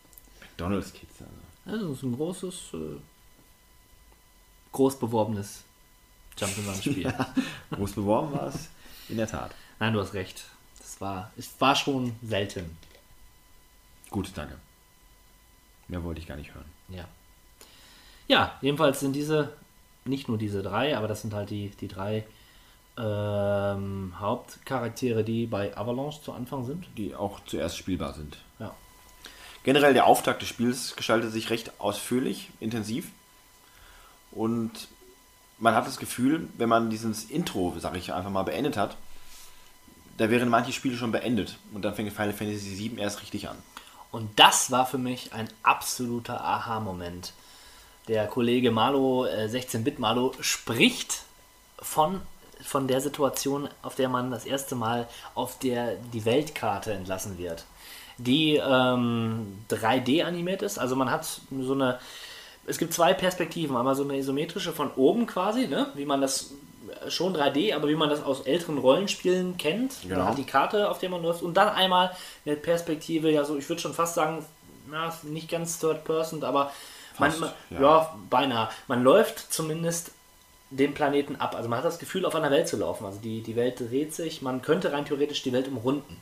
McDonalds Kids. Also. Also, ist ein großes, äh, groß beworbenes Jump'n'Run-Spiel. <laughs> Groß beworben war es, in der Tat. Nein, du hast recht. Das war, es war schon selten. Gut, danke. Mehr wollte ich gar nicht hören. Ja. Ja, jedenfalls sind diese, nicht nur diese drei, aber das sind halt die, die drei ähm, Hauptcharaktere, die bei Avalanche zu Anfang sind. Die auch zuerst spielbar sind. Ja. Generell der Auftakt des Spiels gestaltet sich recht ausführlich, intensiv. Und man hat das Gefühl, wenn man dieses Intro, sag ich einfach mal, beendet hat, da wären manche Spiele schon beendet. Und dann fängt Final Fantasy VII erst richtig an. Und das war für mich ein absoluter Aha-Moment. Der Kollege Malo, äh, 16-Bit Malo, spricht von, von der Situation, auf der man das erste Mal auf der die Weltkarte entlassen wird. Die ähm, 3D animiert ist. Also man hat so eine. Es gibt zwei Perspektiven. Einmal so eine isometrische von oben quasi, ne? wie man das schon 3D, aber wie man das aus älteren Rollenspielen kennt. Genau. Man hat die Karte, auf der man läuft. Und dann einmal eine Perspektive, ja, so, ich würde schon fast sagen, na, nicht ganz Third Person, aber Fast, man, ja. ja. beinahe. Man läuft zumindest den Planeten ab. Also man hat das Gefühl, auf einer Welt zu laufen. Also die, die Welt dreht sich. Man könnte rein theoretisch die Welt umrunden.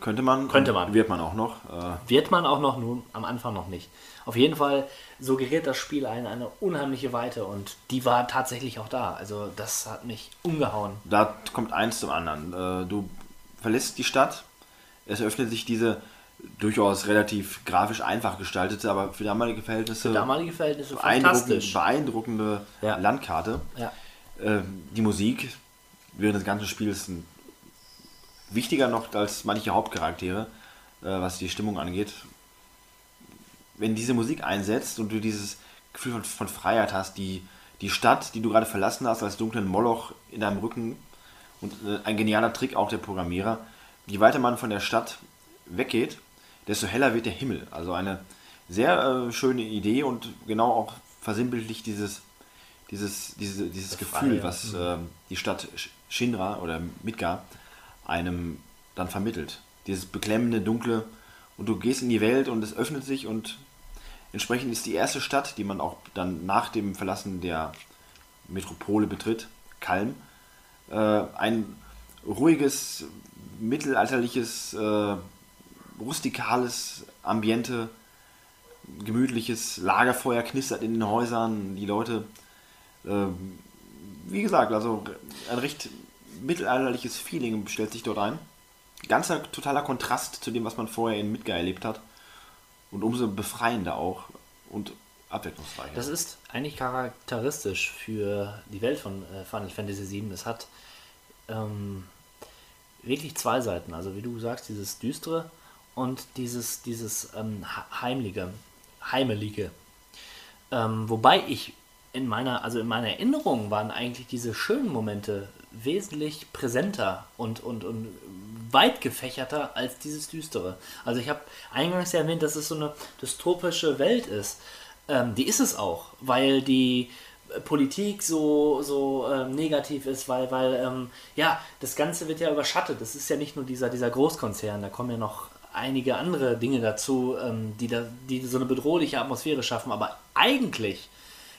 Könnte man. Könnte man. Wird man auch noch. Äh, Wird man auch noch, nun am Anfang noch nicht. Auf jeden Fall suggeriert das Spiel eine, eine unheimliche Weite und die war tatsächlich auch da. Also das hat mich umgehauen. da kommt eins zum anderen. Äh, du verlässt die Stadt, es öffnet sich diese durchaus relativ grafisch einfach gestaltete, aber für damalige Verhältnisse Damalige Verhältnisse beeindruckend, fantastisch. beeindruckende Ja. Landkarte. Ja. Äh, die Musik während des ganzen Spiels wichtiger noch als manche Hauptcharaktere, äh, was die Stimmung angeht. Wenn diese Musik einsetzt und du dieses Gefühl von, von Freiheit hast, die, die Stadt, die du gerade verlassen hast, als dunklen Moloch in deinem Rücken und äh, ein genialer Trick auch der Programmierer, je weiter man von der Stadt weggeht, desto heller wird der Himmel. Also eine sehr äh, schöne Idee und genau auch versinnbildlich dieses, dieses, diese, dieses Gefühl, was äh, die Stadt Sh- Shinra oder Midgar einem dann vermittelt. Dieses beklemmende, dunkle und du gehst in die Welt und es öffnet sich und entsprechend ist die erste Stadt, die man auch dann nach dem Verlassen der Metropole betritt, Kalm, äh, ein ruhiges, mittelalterliches, äh, rustikales Ambiente, gemütliches Lagerfeuer knistert in den Häusern, die Leute, äh, wie gesagt, also ein recht mittelalterliches Feeling stellt sich dort ein. Ganzer totaler Kontrast zu dem, was man vorher in Midgar erlebt hat. Und umso befreiender auch und abwechslungsreicher. Das ist eigentlich charakteristisch für die Welt von äh, Final Fantasy VII. Es hat ähm, wirklich zwei Seiten. Also wie du sagst, dieses düstere und dieses, dieses ähm, he- heimliche, heimelige. Ähm, wobei ich in meiner, also in meiner Erinnerung waren eigentlich diese schönen Momente wesentlich präsenter und, und, und weit gefächerter als dieses Düstere. Also ich habe eingangs ja erwähnt, dass es so eine dystopische Welt ist. Ähm, die ist es auch, weil die Politik so, so ähm, negativ ist, weil, weil ähm, ja, das Ganze wird ja überschattet. Das ist ja nicht nur dieser, dieser Großkonzern, da kommen ja noch einige andere Dinge dazu, ähm, die, da, die so eine bedrohliche Atmosphäre schaffen. Aber eigentlich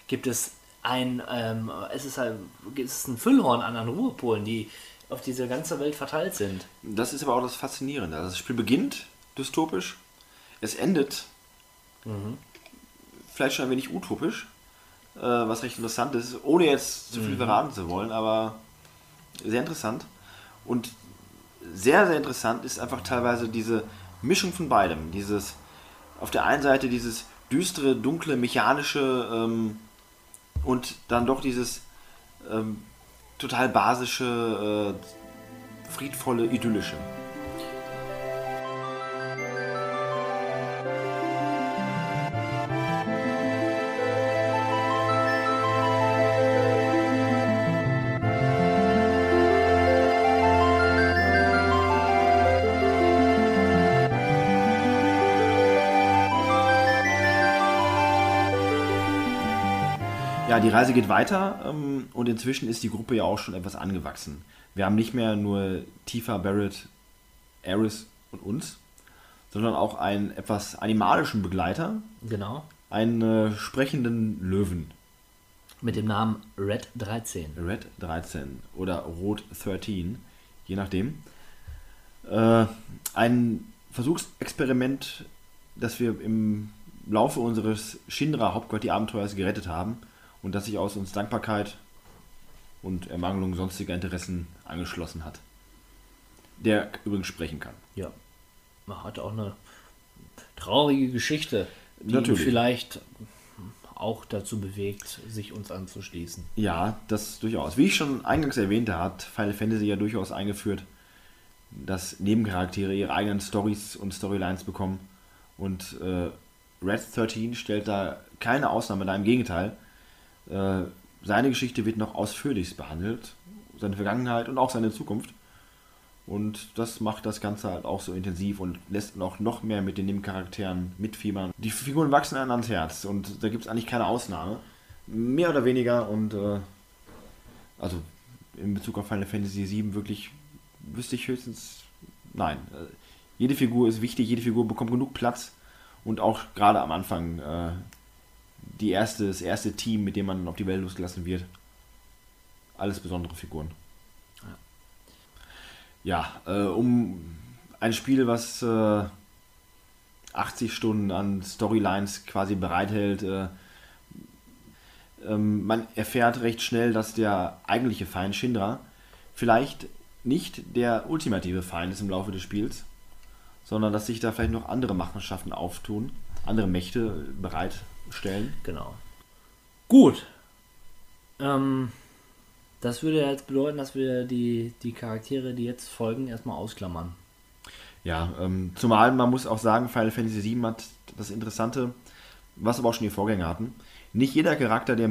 gibt es ein, ähm, es ist halt, es ist ein Füllhorn an, an Ruhepolen, die auf diese ganze Welt verteilt sind. Das ist aber auch das Faszinierende. Also das Spiel beginnt dystopisch, es endet vielleicht schon ein wenig utopisch, äh, was recht interessant ist, ohne jetzt zu viel verraten zu wollen, aber sehr interessant. Und sehr, sehr interessant ist einfach teilweise diese Mischung von beidem. Dieses, auf der einen Seite dieses düstere, dunkle, mechanische ähm, und dann doch dieses ähm, total basische, äh, friedvolle, idyllische. Ja, die Reise geht weiter ähm, und inzwischen ist die Gruppe ja auch schon etwas angewachsen. Wir haben nicht mehr nur Tifa, Barrett, Aris und uns, sondern auch einen etwas animalischen Begleiter, Genau. einen äh, sprechenden Löwen, Mit dem Namen Red 13. Red 13 oder Rot 13, je nachdem. Äh, ein Versuchsexperiment, das wir im Laufe unseres Shinra-Hauptquartier-Abenteuers gerettet haben und das sich aus uns Dankbarkeit und Ermangelung sonstiger Interessen angeschlossen hat. Der übrigens sprechen kann. Ja. Man hat auch eine traurige Geschichte, die Natürlich. vielleicht auch dazu bewegt, sich uns anzuschließen. Ja, das durchaus. Wie ich schon eingangs erwähnte, hat Final Fantasy ja durchaus eingeführt, dass Nebencharaktere ihre eigenen Stories und Storylines bekommen. Und äh, Red 13 stellt da keine Ausnahme dar, im Gegenteil. Äh, seine Geschichte wird noch ausführlichst behandelt, seine Vergangenheit und auch seine Zukunft. Und das macht das Ganze halt auch so intensiv und lässt auch noch mehr mit den Nebencharakteren mitfiebern. Die Figuren wachsen einem ans Herz und da gibt es eigentlich keine Ausnahme. Mehr oder weniger und äh, also in Bezug auf Final Fantasy VII wirklich wüsste ich höchstens nein. Äh, jede Figur ist wichtig, jede Figur bekommt genug Platz und auch gerade am Anfang äh, die erste, das erste Team, mit dem man auf die Welt losgelassen wird. Alles besondere Figuren. Ja, äh, um ein Spiel, was äh, 80 Stunden an Storylines quasi bereithält, äh, ähm, man erfährt recht schnell, dass der eigentliche Feind Shindra vielleicht nicht der ultimative Feind ist im Laufe des Spiels, sondern dass sich da vielleicht noch andere Machenschaften auftun, andere Mächte bereitstellen. Genau. Gut. Ähm, das würde jetzt bedeuten, dass wir die, die Charaktere, die jetzt folgen, erstmal ausklammern. Ja, ähm, zumal man muss auch sagen, Final Fantasy VII hat das Interessante, was aber auch schon die Vorgänger hatten. Nicht jeder Charakter, der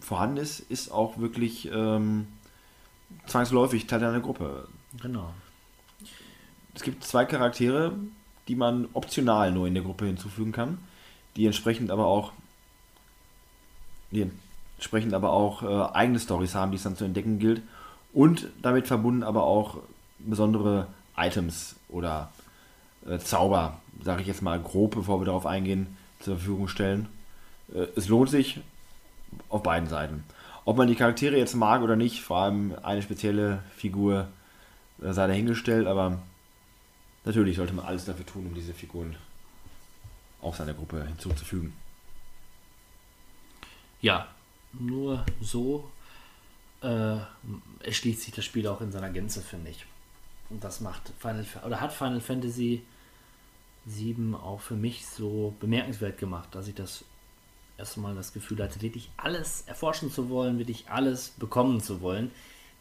vorhanden ist, ist auch wirklich ähm, zwangsläufig Teil einer Gruppe. Genau. Es gibt zwei Charaktere, die man optional nur in der Gruppe hinzufügen kann, die entsprechend aber auch die entsprechend aber auch äh, eigene Stories haben, die es dann zu entdecken gilt und damit verbunden aber auch besondere Items oder äh, Zauber, sage ich jetzt mal grob, bevor wir darauf eingehen, zur Verfügung stellen. Äh, es lohnt sich auf beiden Seiten. Ob man die Charaktere jetzt mag oder nicht, vor allem eine spezielle Figur äh, sei dahingestellt, aber natürlich sollte man alles dafür tun, um diese Figuren auch seiner Gruppe hinzuzufügen. Ja, nur so äh, erschließt sich das Spiel auch in seiner Gänze, finde ich. Und das macht Final oder hat Final Fantasy 7 auch für mich so bemerkenswert gemacht, dass ich das erste Mal das Gefühl hatte, wirklich alles erforschen zu wollen, wirklich alles bekommen zu wollen.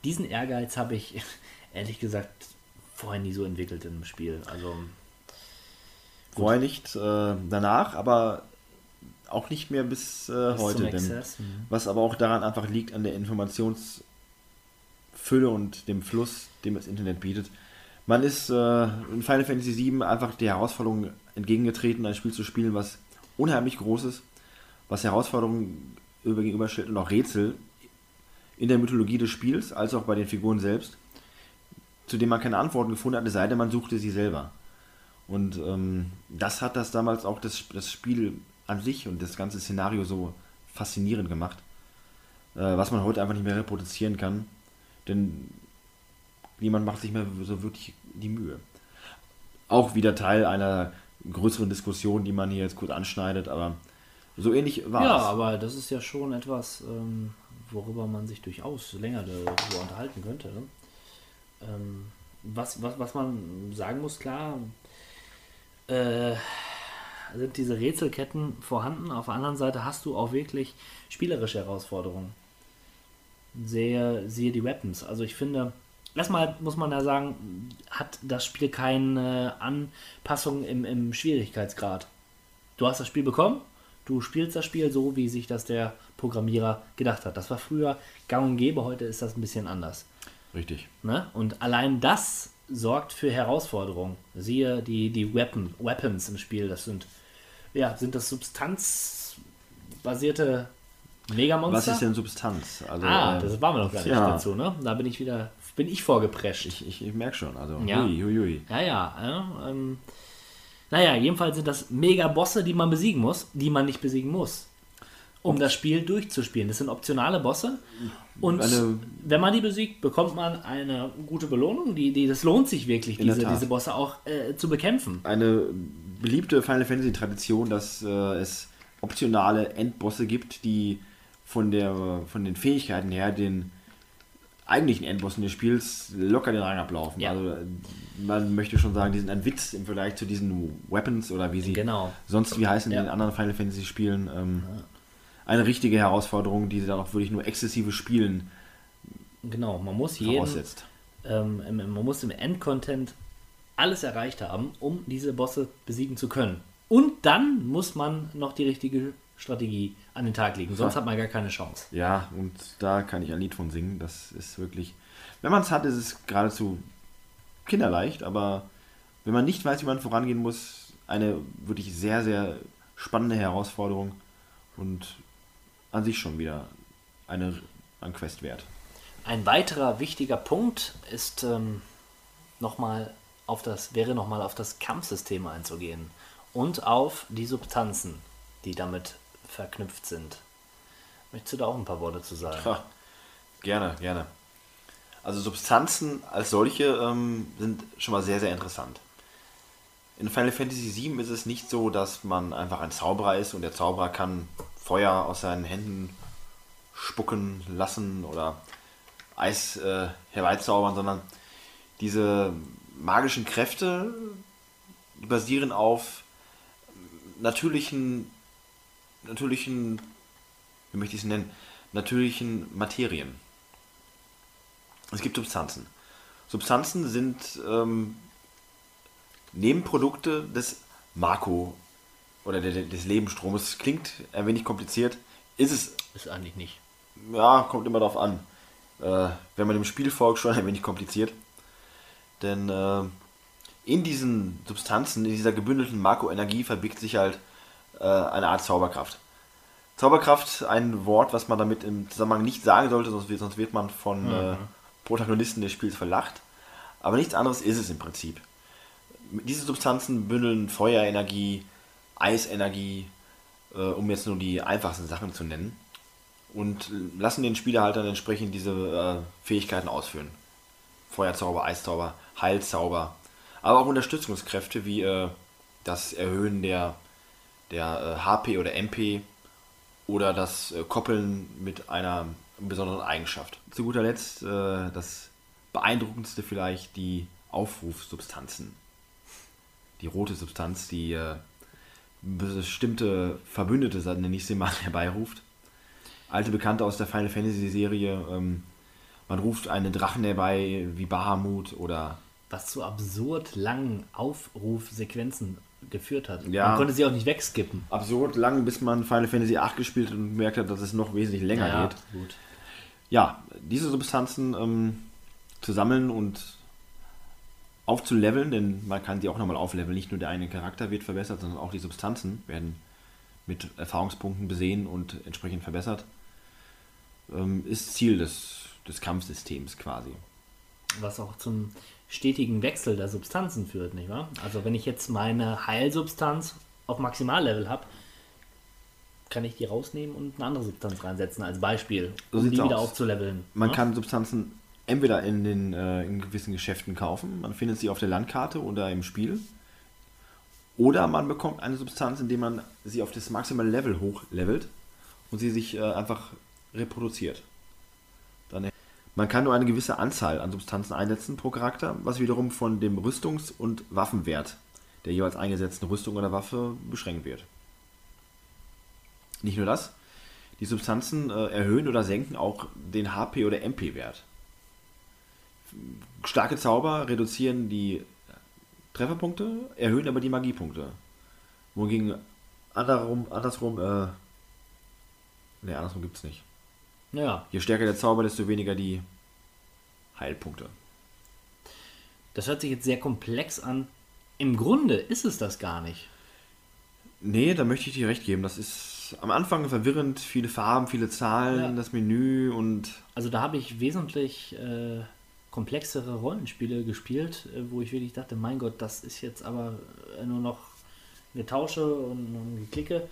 Diesen Ehrgeiz habe ich <laughs> ehrlich gesagt vorher nie so entwickelt im Spiel. Also Vorher nicht, äh, danach, aber auch nicht mehr bis, äh, Bis heute. Denn, Exzess, mhm. was aber auch daran einfach liegt, an der Informationsfülle und dem Fluss, dem das Internet bietet. Man ist äh, in Final Fantasy VII einfach der Herausforderung entgegengetreten, ein Spiel zu spielen, was unheimlich groß ist, was Herausforderungen über- gegenüberstellt und auch Rätsel in der Mythologie des Spiels, als auch bei den Figuren selbst, zu denen man keine Antworten gefunden hat, es sei denn, man suchte sie selber. Und ähm, das hat das damals auch das, das Spiel an sich und das ganze Szenario so faszinierend gemacht, äh, was man heute einfach nicht mehr reproduzieren kann. Denn niemand macht sich mehr so wirklich die Mühe. Auch wieder Teil einer größeren Diskussion, die man hier jetzt kurz anschneidet, aber so ähnlich war Ja, es. aber das ist ja schon etwas, ähm, worüber man sich durchaus länger darüber unterhalten könnte. Ne? Ähm, was, was, was man sagen muss, klar, äh, sind diese Rätselketten vorhanden. Auf der anderen Seite hast du auch wirklich spielerische Herausforderungen. Sehe, siehe die Weapons. Also ich finde, erstmal muss man da sagen, hat das Spiel keine Anpassung im, im Schwierigkeitsgrad. Du hast das Spiel bekommen, du spielst das Spiel so, wie sich das der Programmierer gedacht hat. Das war früher gang und gäbe, heute ist das ein bisschen anders. Richtig. Ne? Und allein das sorgt für Herausforderungen. Siehe die, die Weapon, Weapons im Spiel, das sind, ja, sind das substanzbasierte Megamonster? Was ist denn Substanz? Also, Ah, äh, das waren wir noch gar nicht ja. dazu, ne? Da bin ich wieder, bin ich vorgeprescht. Ich, ich, ich merke schon. Also, Ja. hui, hui, hui. Ja, ja. ja ähm, naja, jedenfalls sind das Mega-Bosse, die man besiegen muss, die man nicht besiegen muss, um das Spiel durchzuspielen. Das sind optionale Bosse. Und Eine- wenn man die besiegt, bekommt man eine gute Belohnung. Die, die, das lohnt sich wirklich, In diese, diese Bosse auch äh, zu bekämpfen. eine beliebte Final Fantasy Tradition, dass äh, es optionale Endbosse gibt, die von der von den Fähigkeiten her den eigentlichen Endbossen des Spiels locker den Rang ablaufen. Ja. Also man möchte schon sagen, die sind ein Witz im Vergleich zu diesen Weapons oder wie sie Genau. sonst wie heißen in Ja. den anderen Final Fantasy Spielen. Ähm, Eine richtige Herausforderung, die dann auch wirklich nur exzessive Spielen Genau, man muss jeden, ähm, man muss im Endcontent alles erreicht haben, um diese Bosse besiegen zu können. Und dann muss man noch die richtige Strategie an den Tag legen, sonst Ja. hat man gar keine Chance. Ja, und da kann ich ein Lied von singen. Das ist wirklich. Wenn man es hat, ist es geradezu kinderleicht, aber wenn man nicht weiß, wie man vorangehen muss, eine wirklich sehr, sehr spannende Herausforderung und an sich schon wieder eine ein Quest wert. Ein weiterer wichtiger Punkt ist ähm, nochmal auf das, wäre nochmal auf das Kampfsystem einzugehen und auf die Substanzen, die damit verknüpft sind. Möchtest du da auch ein paar Worte zu sagen? Ja, gerne, gerne. Also Substanzen als solche ähm, sind schon mal sehr, sehr interessant. In Final Fantasy VII ist es nicht so, dass man einfach ein Zauberer ist und der Zauberer kann Feuer aus seinen Händen spucken lassen oder Eis äh, herbeizaubern, sondern diese magischen Kräfte basieren auf natürlichen, natürlichen, wie möchte ich es nennen, natürlichen Materien. Es gibt Substanzen. Substanzen sind ähm, Nebenprodukte des Marco oder der, des Lebensstromes. Klingt ein wenig kompliziert, ist es Ist eigentlich nicht. ja, kommt immer darauf an. Äh, wenn man dem Spiel folgt, schon ein wenig kompliziert. Denn äh, in diesen Substanzen, in dieser gebündelten Makroenergie verbirgt sich halt äh, eine Art Zauberkraft. Zauberkraft, ein Wort, was man damit im Zusammenhang nicht sagen sollte, sonst wird, sonst wird man von äh, Protagonisten des Spiels verlacht. Aber nichts anderes ist es im Prinzip. Diese Substanzen bündeln Feuerenergie, Eisenergie, äh, um jetzt nur die einfachsten Sachen zu nennen und lassen den Spieler halt dann entsprechend diese äh, Fähigkeiten ausführen. Feuerzauber, Eiszauber, Heilzauber, aber auch Unterstützungskräfte wie äh, das Erhöhen der, der äh, HP oder MP oder das äh, Koppeln mit einer besonderen Eigenschaft. Zu guter Letzt äh, das beeindruckendste vielleicht die Aufrufsubstanzen. Die rote Substanz, die äh, bestimmte Verbündete, nenne ich sie mal, <laughs> herbeiruft alte Bekannte aus der Final Fantasy Serie. Ähm, man ruft einen Drachen herbei wie Bahamut oder Was zu absurd langen Aufrufsequenzen geführt hat. Ja. Man konnte sie auch nicht wegskippen. absurd lang, bis man Final Fantasy 8 gespielt hat und gemerkt hat, dass es noch wesentlich länger Ja, geht. gut. Ja, diese Substanzen ähm, zu sammeln und aufzuleveln, denn man kann sie auch nochmal aufleveln. Nicht nur der eine Charakter wird verbessert, sondern auch die Substanzen werden mit Erfahrungspunkten besehen und entsprechend verbessert. Ähm, ist Ziel des, des Kampfsystems quasi. Was auch zum stetigen Wechsel der Substanzen führt, nicht wahr? Also wenn ich jetzt meine Heilsubstanz auf Maximallevel habe, kann ich die rausnehmen und eine andere Substanz reinsetzen als Beispiel, So um sieht's die wieder aus. aufzuleveln. Man ne? kann Substanzen entweder in den äh, in gewissen Geschäften kaufen, man findet sie auf der Landkarte oder im Spiel. Oder man bekommt eine Substanz, indem man sie auf das maximale Level hochlevelt und sie sich äh, einfach reproduziert. Dann, man kann nur eine gewisse Anzahl an Substanzen einsetzen pro Charakter, was wiederum von dem Rüstungs- und Waffenwert der jeweils eingesetzten Rüstung oder Waffe beschränkt wird. Nicht nur das, die Substanzen äh, erhöhen oder senken auch den HP- oder MP-Wert. Starke Zauber reduzieren die Trefferpunkte, erhöhen aber die Magiepunkte. Wohingegen andersrum, andersrum äh, ne, andersrum gibt es nicht. Ja, Je stärker der Zauber, desto weniger die Heilpunkte. das hört sich jetzt sehr komplex an. Im Grunde ist es das gar nicht. Nee, da möchte ich dir recht geben. Das ist am Anfang verwirrend, viele Farben, viele Zahlen, Ja. das Menü und Also da habe ich wesentlich äh, komplexere Rollenspiele gespielt, äh, wo ich wirklich dachte, mein Gott, das ist jetzt aber äh, nur noch Getausche und, und Geklicke.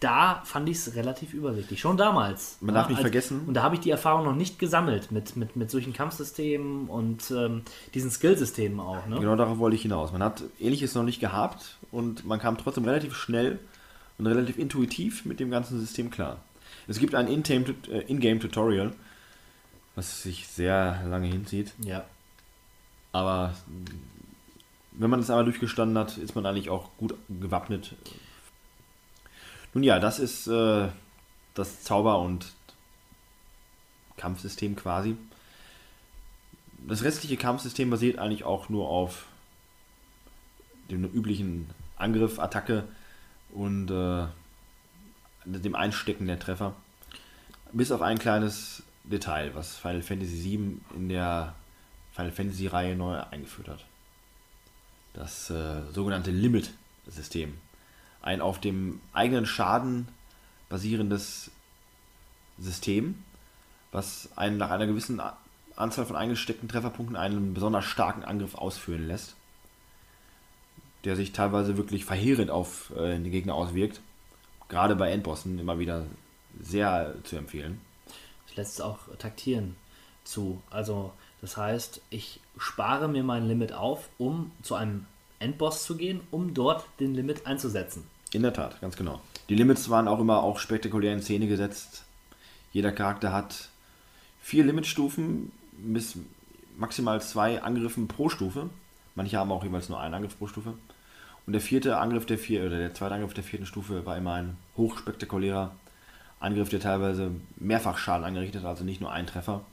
Da fand ich es relativ übersichtlich, schon damals. Man darf nicht vergessen- Und da habe ich die Erfahrung noch nicht gesammelt mit, mit, mit solchen Kampfsystemen und ähm, diesen Skillsystemen auch. Ne? Genau darauf wollte ich hinaus. Man hat ähnliches noch nicht gehabt und man kam trotzdem relativ schnell und relativ intuitiv mit dem ganzen System klar. Es gibt ein In-Game- äh, In-Game-Tutorial, was sich sehr lange hinzieht, Ja. aber wenn man es einmal durchgestanden hat, ist man eigentlich auch gut gewappnet. Nun ja, das ist äh, das Zauber- und Kampfsystem quasi. Das restliche Kampfsystem basiert eigentlich auch nur auf dem üblichen Angriff, Attacke und äh, dem Einstecken der Treffer. Bis auf ein kleines Detail, was Final Fantasy VII in der Final Fantasy Reihe neu eingeführt hat. Das äh, sogenannte Limit-System. Ein auf dem eigenen Schaden basierendes System, was einen nach einer gewissen Anzahl von eingesteckten Trefferpunkten einen besonders starken Angriff ausführen lässt, der sich teilweise wirklich verheerend auf äh, die Gegner auswirkt. Gerade bei Endbossen immer wieder sehr zu empfehlen. Das lässt es auch taktieren zu. Also, das heißt, ich spare mir mein Limit auf, um zu einem Endboss zu gehen, um dort den Limit einzusetzen. In der Tat, ganz genau. Die Limits waren auch immer auch spektakulär in Szene gesetzt. Jeder Charakter hat vier Limitstufen bis maximal zwei Angriffen pro Stufe. Manche haben auch jeweils nur einen Angriff pro Stufe. Und der vierte Angriff der vier oder der zweite Angriff der vierten Stufe war immer ein hochspektakulärer Angriff, der teilweise mehrfach Schaden angerichtet hat, also nicht nur ein Treffer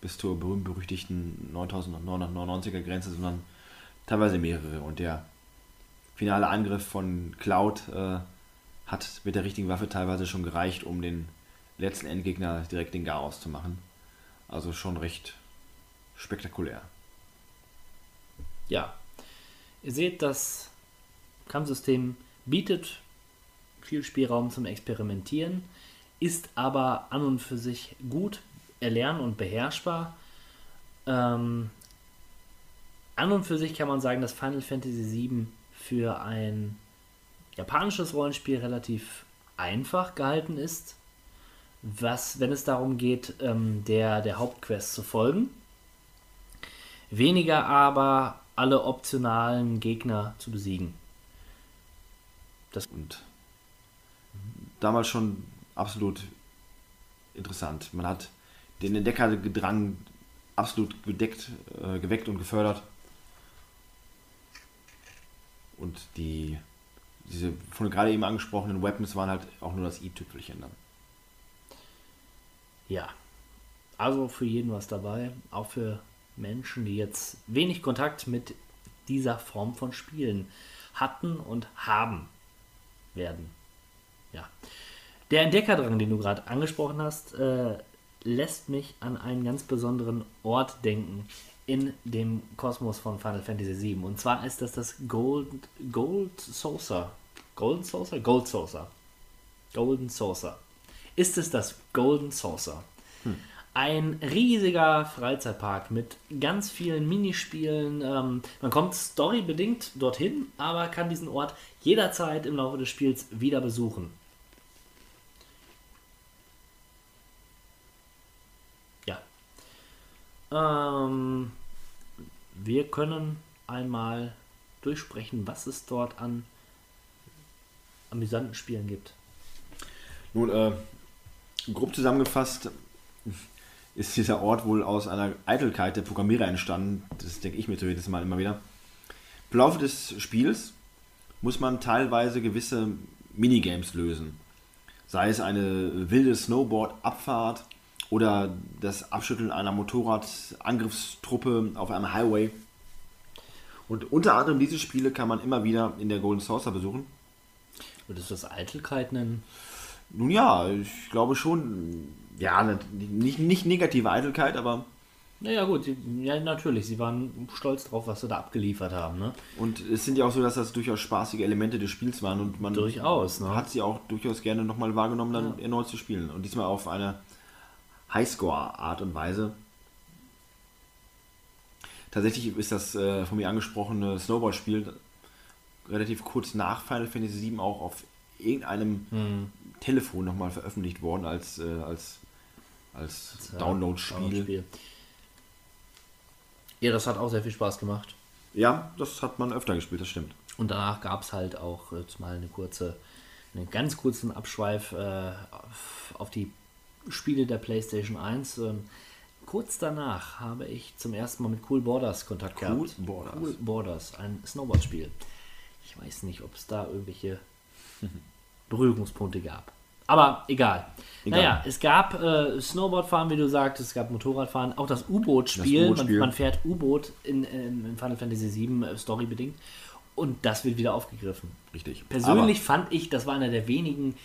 bis zur berühmt-berüchtigten 9999er Grenze, sondern teilweise mehrere. Und der finale Angriff von Cloud äh, hat mit der richtigen Waffe teilweise schon gereicht, um den letzten Endgegner direkt den Garaus zu machen. Also schon recht spektakulär. Ja. Ihr seht, das Kampfsystem bietet viel Spielraum zum Experimentieren, ist aber an und für sich gut erlernen und beherrschbar. Ähm, an und für sich kann man sagen, dass Final Fantasy VII für ein japanisches Rollenspiel relativ einfach gehalten ist, was, wenn es darum geht, ähm, der, der Hauptquest zu folgen. Weniger aber alle optionalen Gegner zu besiegen. Und damals schon absolut interessant. Man hat den Entdeckergedrang absolut gedeckt, äh, geweckt und gefördert. Und die, diese von gerade eben angesprochenen Weapons waren halt auch nur das i-Tüpfelchen dann. Ja, also für jeden was dabei, auch für Menschen, die jetzt wenig Kontakt mit dieser Form von Spielen hatten und haben werden. Ja. Der Entdeckerdrang, den du gerade angesprochen hast, äh, lässt mich an einen ganz besonderen Ort denken in dem Kosmos von Final Fantasy VII. Und zwar ist das das Gold, Gold Saucer. Golden Saucer? Gold Saucer. Golden Saucer. Ist es das Golden Saucer? Ein riesiger Freizeitpark mit ganz vielen Minispielen. Ähm, man kommt storybedingt dorthin, aber kann diesen Ort jederzeit im Laufe des Spiels wieder besuchen. Ja. Ähm, wir können einmal durchsprechen, was es dort an amüsanten Spielen gibt. Nun, äh, grob zusammengefasst ist dieser Ort wohl aus einer Eitelkeit der Programmierer entstanden. Das denke ich mir jedes Mal immer wieder. Im Laufe des Spiels muss man teilweise gewisse Minigames lösen. Sei es eine wilde Snowboard-Abfahrt oder das Abschütteln einer Motorrad-Angriffstruppe auf einem Highway. Und unter anderem diese Spiele kann man immer wieder in der Golden Saucer besuchen. Würdest du das Eitelkeit nennen? Nun ja, ich glaube schon, ja, nicht, nicht negative Eitelkeit, aber Naja, gut, sie- ja, natürlich. Sie waren stolz drauf, was sie da abgeliefert haben. Ne? und es sind ja auch so, dass das durchaus spaßige Elemente des Spiels waren und man Durchaus, ne? hat sie auch durchaus gerne nochmal wahrgenommen, dann erneut zu spielen. Und diesmal auf eine Highscore-Art und Weise. Tatsächlich ist das äh, von mir angesprochene Snowboard-Spiel relativ kurz nach Final Fantasy VII auch auf irgendeinem Hm. Telefon nochmal veröffentlicht worden als, äh, als, als Download-Spiel. Download-Spiel. Ja, das hat auch sehr viel Spaß gemacht. Ja, das hat man öfter gespielt, das stimmt. Und danach gab es halt auch jetzt mal eine kurze, einen ganz kurzen Abschweif äh, auf die Spiele der PlayStation 1. Ähm, kurz danach habe ich zum ersten Mal mit Cool Borders Kontakt Cool gehabt. Borders. Cool Borders, ein Snowboard-Spiel. Ich weiß nicht, ob es da irgendwelche <laughs> Berührungspunkte gab. Aber egal. Egal. Naja, es gab äh, Snowboardfahren, wie du sagtest, es gab Motorradfahren, auch das U-Boot-Spiel. Man, man fährt U-Boot in, in, in Final Fantasy VII äh, storybedingt. Und das wird wieder aufgegriffen. Richtig. Persönlich fand ich, das war einer der wenigen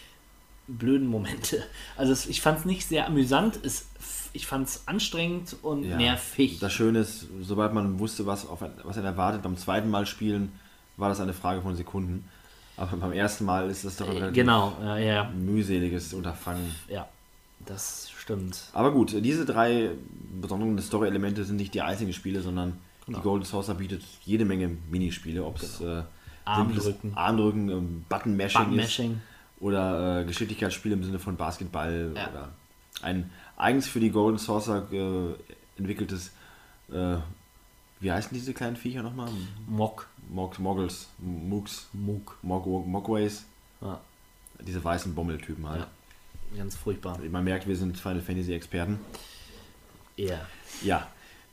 blöden Momente. Also es, ich fand es nicht sehr amüsant, es, ich fand es anstrengend und Ja, nervig. Das Schöne ist, sobald man wusste, was, auf, ein- was einen erwartet, beim zweiten Mal spielen, war das eine Frage von Sekunden. Aber beim ersten Mal ist das doch ein relativ genau, ja, ja, mühseliges Unterfangen. ja, das stimmt. Aber gut, diese drei besonderen Story-Elemente sind nicht die einzigen Spiele, sondern die Golden Saucer bietet jede Menge Minispiele, ob es äh, Armdrücken. Armdrücken, ähm, Button-Mashing ist Button-Mashing. Oder äh, Geschicklichkeitsspiele im Sinne von Basketball Ja. oder ein eigens für die Golden Saucer äh, entwickeltes, äh, wie heißen diese kleinen Viecher nochmal? Mock, Mog, Moggles, Mooks, Mook. Mog, Mogways, Ja, diese weißen Bommeltypen halt. ja, ganz furchtbar. Man merkt, wir sind Final Fantasy Experten. Ja. Ja,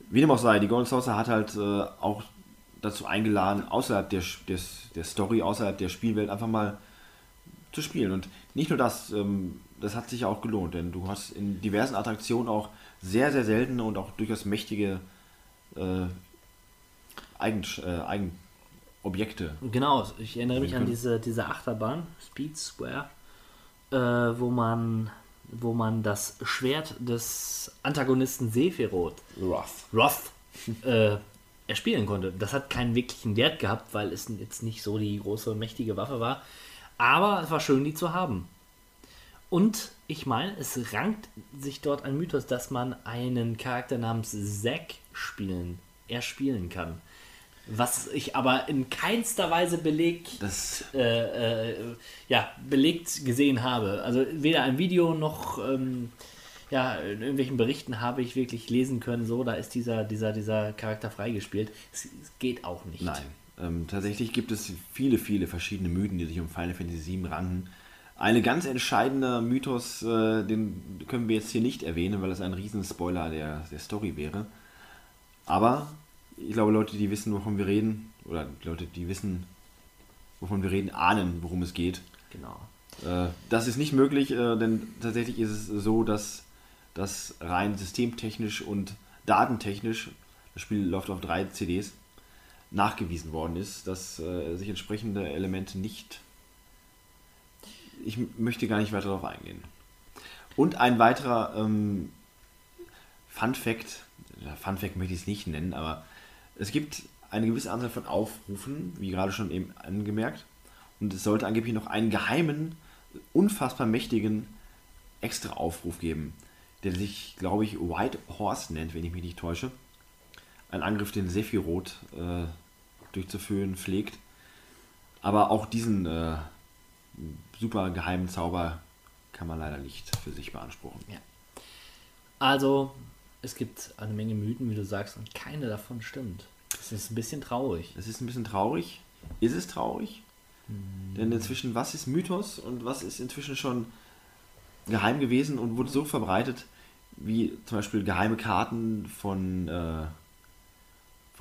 wie dem auch sei, die Golden Saucer hat halt äh, auch dazu eingeladen, außerhalb der, des, der Story, außerhalb der Spielwelt einfach mal zu spielen. Und nicht nur das, ähm, das hat sich auch gelohnt, denn du hast in diversen Attraktionen auch sehr, sehr seltene und auch durchaus mächtige äh, Eigen, äh, Eigenobjekte. Genau, ich erinnere mich an diese, diese Achterbahn, Speed Square, äh, wo man wo man das Schwert des Antagonisten Sephiroth Rough. Roth äh, erspielen konnte. Das hat keinen wirklichen Wert gehabt, weil es jetzt nicht so die große, mächtige Waffe war. Aber es war schön, die zu haben. Und ich meine, es rankt sich dort ein Mythos, dass man einen Charakter namens Zack spielen, erspielen kann. Was ich aber in keinster Weise belegt, äh, äh, ja, belegt gesehen habe. Also weder ein Video noch ähm, ja, in irgendwelchen Berichten habe ich wirklich lesen können, so, da ist dieser, dieser, dieser Charakter freigespielt. Es, es geht auch nicht. Nein. Ähm, tatsächlich gibt es viele, viele verschiedene Mythen, die sich um Final Fantasy VII ranken. Eine ganz entscheidender Mythos, äh, den können wir jetzt hier nicht erwähnen, weil das ein Riesenspoiler der, der Story wäre. Aber ich glaube, Leute, die wissen, wovon wir reden, oder Leute, die wissen, wovon wir reden, ahnen, worum es geht. Genau. Äh, das ist nicht möglich, äh, denn tatsächlich ist es so, dass das rein systemtechnisch und datentechnisch, das Spiel läuft auf drei CDs, nachgewiesen worden ist, dass äh, sich entsprechende Elemente nicht. Ich möchte gar nicht weiter darauf eingehen. Und ein weiterer ähm, Fun Fact, Fun Fact möchte ich es nicht nennen, aber es gibt eine gewisse Anzahl von Aufrufen, wie gerade schon eben angemerkt, und es sollte angeblich noch einen geheimen, unfassbar mächtigen extra Aufruf geben, der sich, glaube ich, White Horse nennt, wenn ich mich nicht täusche. Ein Angriff, den Sephiroth äh, durchzuführen pflegt. Aber auch diesen äh, super geheimen Zauber kann man leider nicht für sich beanspruchen. Ja. Also, es gibt eine Menge Mythen, wie du sagst, und keine davon stimmt. Das ist ein bisschen traurig. Es ist ein bisschen traurig. Ist es traurig? Denn inzwischen, was ist Mythos und was ist inzwischen schon geheim gewesen und wurde so verbreitet, wie zum Beispiel geheime Karten von, äh,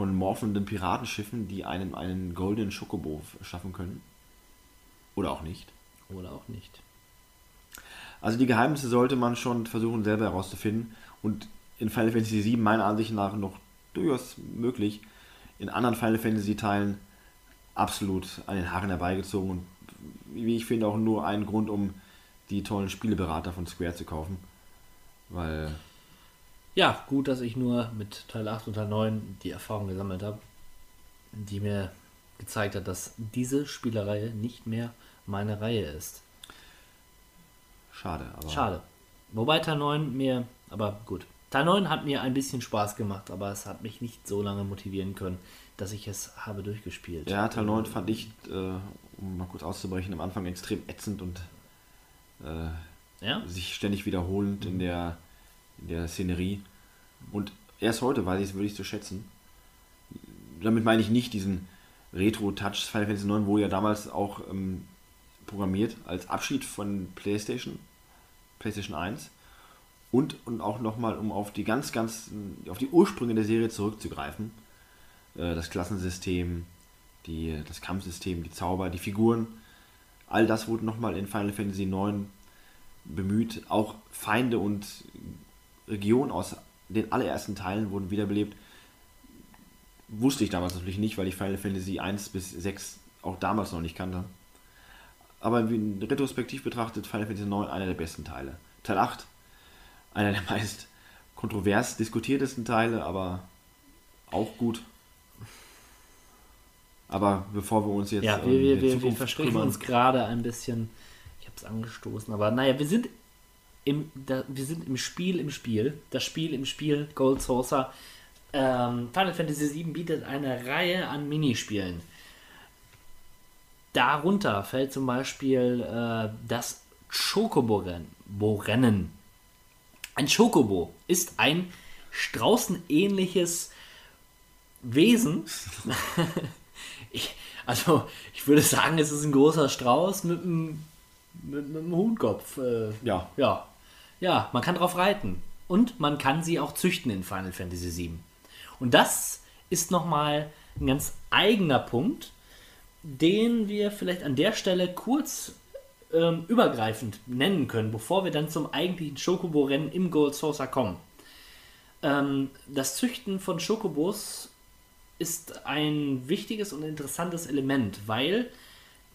von morphenden Piratenschiffen, die einem einen goldenen Schokobo schaffen können. Oder auch nicht. Oder auch nicht. Also die Geheimnisse sollte man schon versuchen selber herauszufinden und in Final Fantasy VII meiner Ansicht nach noch durchaus möglich. In anderen Final Fantasy Teilen absolut an den Haaren herbeigezogen und wie ich finde auch nur ein Grund, um die tollen Spieleberater von Square zu kaufen. Weil Ja, gut, dass ich nur mit Teil 8 und Teil 9 die Erfahrung gesammelt habe, die mir gezeigt hat, dass diese Spielerreihe nicht mehr meine Reihe ist. schade. Aber Schade. Wobei Teil 9 mir, aber gut. Teil 9 hat mir ein bisschen Spaß gemacht, aber es hat mich nicht so lange motivieren können, dass ich es habe durchgespielt. Ja, Teil 9 fand ich, äh, um mal kurz auszubrechen, am Anfang extrem ätzend und äh, Ja? sich ständig wiederholend in der, der Szenerie. Und erst heute weiß ich es wirklich zu schätzen. Damit meine ich nicht diesen Retro-Touch Final Fantasy 9, wo ja damals auch ähm, programmiert als Abschied von PlayStation, PlayStation 1. Und, und auch nochmal, um auf die ganz, ganz, auf die Ursprünge der Serie zurückzugreifen. Äh, das Klassensystem, die, das Kampfsystem, die Zauber, die Figuren. All das wurde nochmal in Final Fantasy 9 bemüht. Auch Feinde und Regionen aus den allerersten Teilen wurden wiederbelebt. Wusste ich damals natürlich nicht, weil ich Final Fantasy 1 bis 6 auch damals noch nicht kannte. Aber wie retrospektiv betrachtet, Final Fantasy 9 einer der besten Teile. Teil 8, einer der meist kontrovers diskutiertesten Teile, aber auch gut. Aber bevor wir uns jetzt Ja, wir, wir, wir, wir kümmern- uns gerade ein bisschen. Ich habe es angestoßen, aber naja, wir sind im, da, wir sind im Spiel im Spiel. Das Spiel im Spiel, Gold Saucer. Ähm, Final Fantasy VII bietet eine Reihe an Minispielen. Darunter fällt zum Beispiel äh, das Chocobo-Rennen. Bo-Rennen. Ein Chocobo ist ein straußenähnliches Wesen. <laughs> ich, also, ich würde sagen, es ist ein großer Strauß mit einem, mit einem Huhnkopf. Äh, Ja. ja. Ja, man kann drauf reiten. Und man kann sie auch züchten in Final Fantasy VII. Und das ist nochmal ein ganz eigener Punkt, den wir vielleicht an der Stelle kurz ähm, übergreifend nennen können, bevor wir dann zum eigentlichen Schokobo-Rennen im Gold Saucer kommen. Ähm, das Züchten von Schokobos ist ein wichtiges und interessantes Element, weil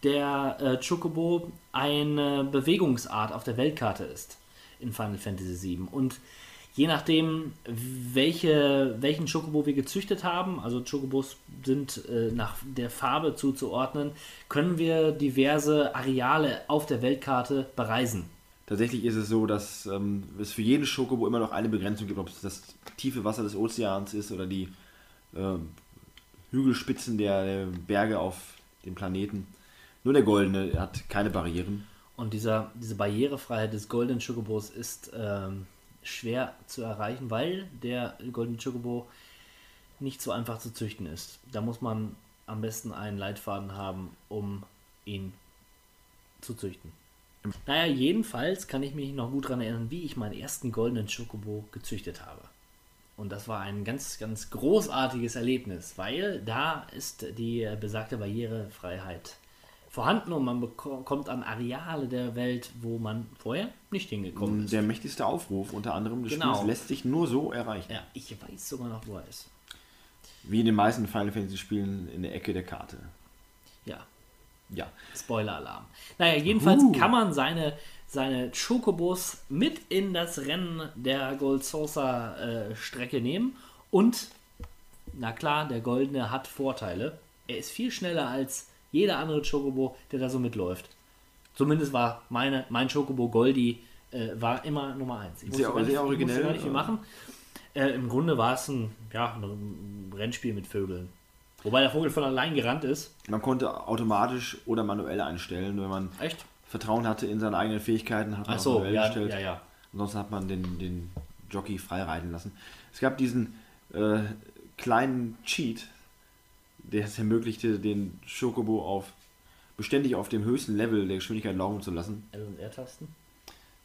der äh, Chocobo eine Bewegungsart auf der Weltkarte ist in Final Fantasy VII. Und je nachdem, welche, welchen Chocobo wir gezüchtet haben, also Chocobos sind äh, nach der Farbe zuzuordnen, können wir diverse Areale auf der Weltkarte bereisen. Tatsächlich ist es so, dass ähm, es für jeden Schokobo immer noch eine Begrenzung gibt, ob es das tiefe Wasser des Ozeans ist oder die äh, Hügelspitzen der, der Berge auf dem Planeten. Nur der goldene hat keine Barrieren. Und dieser, diese Barrierefreiheit des goldenen Chocobos ist ähm, schwer zu erreichen, weil der goldene Chocobo nicht so einfach zu züchten ist. Da muss man am besten einen Leitfaden haben, um ihn zu züchten. Naja, jedenfalls kann ich mich noch gut daran erinnern, wie ich meinen ersten goldenen Chocobo gezüchtet habe. Und das war ein ganz, ganz großartiges Erlebnis, weil da ist die besagte Barrierefreiheit vorhanden und man bekommt an Areale der Welt, wo man vorher nicht hingekommen ist. Der mächtigste Aufruf unter anderem des Genau. Spiels lässt sich nur so erreichen. Ja, ich weiß sogar noch, wo er ist. Wie in den meisten Final Fantasy Spielen in der Ecke der Karte. Ja, Ja. Spoiler-Alarm. Naja, jedenfalls kann man seine, seine Chocobos mit in das Rennen der Gold Saucer äh, Strecke nehmen und, na klar, der Goldene hat Vorteile. Er ist viel schneller als jeder andere Chocobo, der da so mitläuft. Zumindest war meine, mein Chocobo Goldi äh, war immer Nummer 1. Ich Sehr- nicht, sehr ich musste gar nicht viel machen. Äh, Im Grunde war es ein, ja, ein Rennspiel mit Vögeln. Wobei der Vogel von allein gerannt ist. Man konnte automatisch oder manuell einstellen. Wenn man Echt? Vertrauen hatte in seine eigenen Fähigkeiten, hat man Ach so, manuell ja, gestellt. ja, ja. Ansonsten hat man den, den Jockey frei reiten lassen. Es gab diesen äh, kleinen Cheat, der es ermöglichte, den Chocobo auf beständig auf dem höchsten Level der Geschwindigkeit laufen zu lassen. L- und R-Tasten?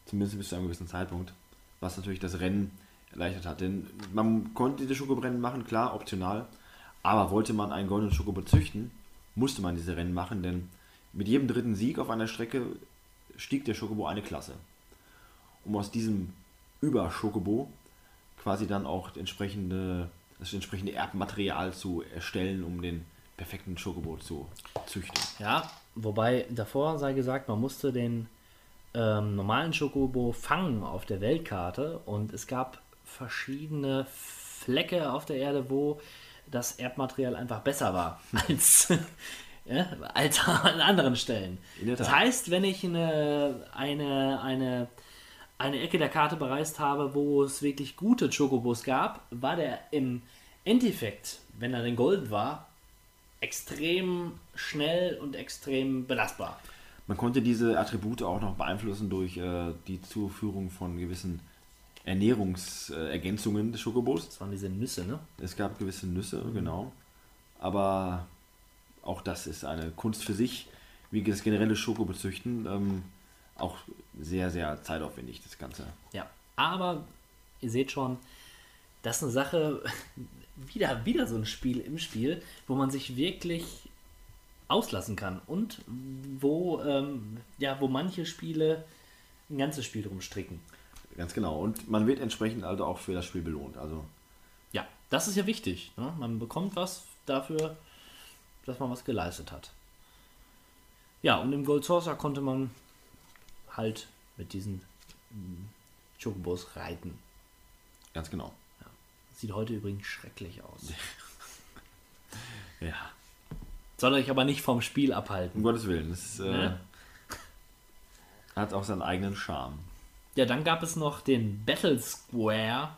Zumindest bis zu einem gewissen Zeitpunkt. Was natürlich das Rennen erleichtert hat. Denn man konnte diese Schokorennen machen, klar, optional. Aber wollte man einen goldenen Schokobo züchten, musste man diese Rennen machen, denn mit jedem dritten Sieg auf einer Strecke stieg der Schokobo eine Klasse. Um aus diesem Über-Schokobo quasi dann auch entsprechende, das entsprechende Erbmaterial zu erstellen, um den perfekten Schokobo zu züchten. Ja, wobei davor sei gesagt, man musste den ähm, normalen Schokobo fangen auf der Weltkarte und es gab verschiedene Flecke auf der Erde, wo das Erbmaterial einfach besser war <laughs> als, ja, als an anderen Stellen. Das heißt, wenn ich eine, eine, eine, eine Ecke der Karte bereist habe, wo es wirklich gute Chocobos gab, war der im Endeffekt, wenn er denn golden war, extrem schnell und extrem belastbar. Man konnte diese Attribute auch noch beeinflussen durch äh, die Zuführung von gewissen Ernährungsergänzungen des Schokobos. Das waren diese Nüsse, ne? Es gab gewisse Nüsse, genau. Aber auch das ist eine Kunst für sich, wie das generelle Schokobezüchten. Ähm, auch sehr, sehr zeitaufwendig, das Ganze. Ja. Aber ihr seht schon, das ist eine Sache, <laughs> wieder, wieder so ein Spiel im Spiel, wo man sich wirklich auslassen kann und wo, ähm, ja, wo manche Spiele ein ganzes Spiel drum stricken. Ganz genau. Und man wird entsprechend also auch für das Spiel belohnt. Also Ja, das ist ja wichtig. Ne? Man bekommt was dafür, dass man was geleistet hat. Ja, und im Gold Saucer konnte man halt mit diesen mm, Chocobos reiten. ganz genau. Sieht heute übrigens schrecklich aus. <laughs> Ja. Soll euch aber nicht vom Spiel Um abhalten. Gottes Willen. Das äh, Ne? <laughs> hat auch seinen eigenen Charme. Ja, dann gab es noch den Battle Square,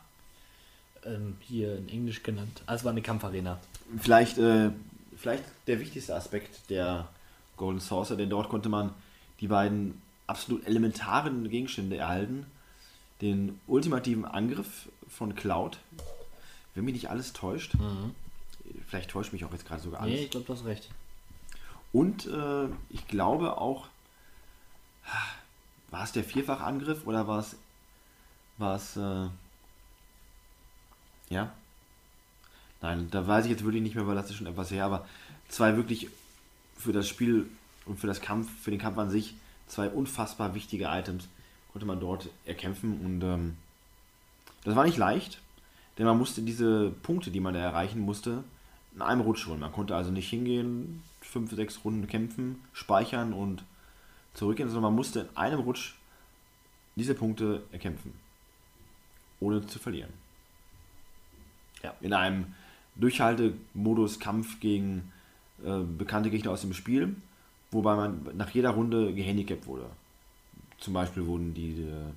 ähm, hier in Englisch genannt. Also war eine Kampfarena. Vielleicht, äh, vielleicht der wichtigste Aspekt der Golden Saucer, denn dort konnte man die beiden absolut elementaren Gegenstände erhalten. Den ultimativen Angriff von Cloud, wenn mich nicht alles täuscht. Vielleicht täuscht mich auch jetzt gerade sogar alles. Nee, ich glaube, du hast recht. Und äh, ich glaube auch, war es der Vierfachangriff oder war es, war es, äh, ja? Nein, da weiß ich jetzt wirklich nicht mehr, weil das ist schon etwas her, aber zwei wirklich für das Spiel und für das Kampf, für den Kampf an sich, zwei unfassbar wichtige Items konnte man dort erkämpfen und ähm, das war nicht leicht, denn man musste diese Punkte, die man da erreichen musste, in einem Rutsch holen. Man konnte also nicht hingehen, fünf, sechs Runden kämpfen, speichern und zurückgehen, sondern man musste in einem Rutsch diese Punkte erkämpfen, ohne zu verlieren. Ja. In einem Durchhaltemodus Kampf gegen äh, bekannte Gegner aus dem Spiel, wobei man nach jeder Runde gehandicapt wurde. Zum Beispiel wurden die äh,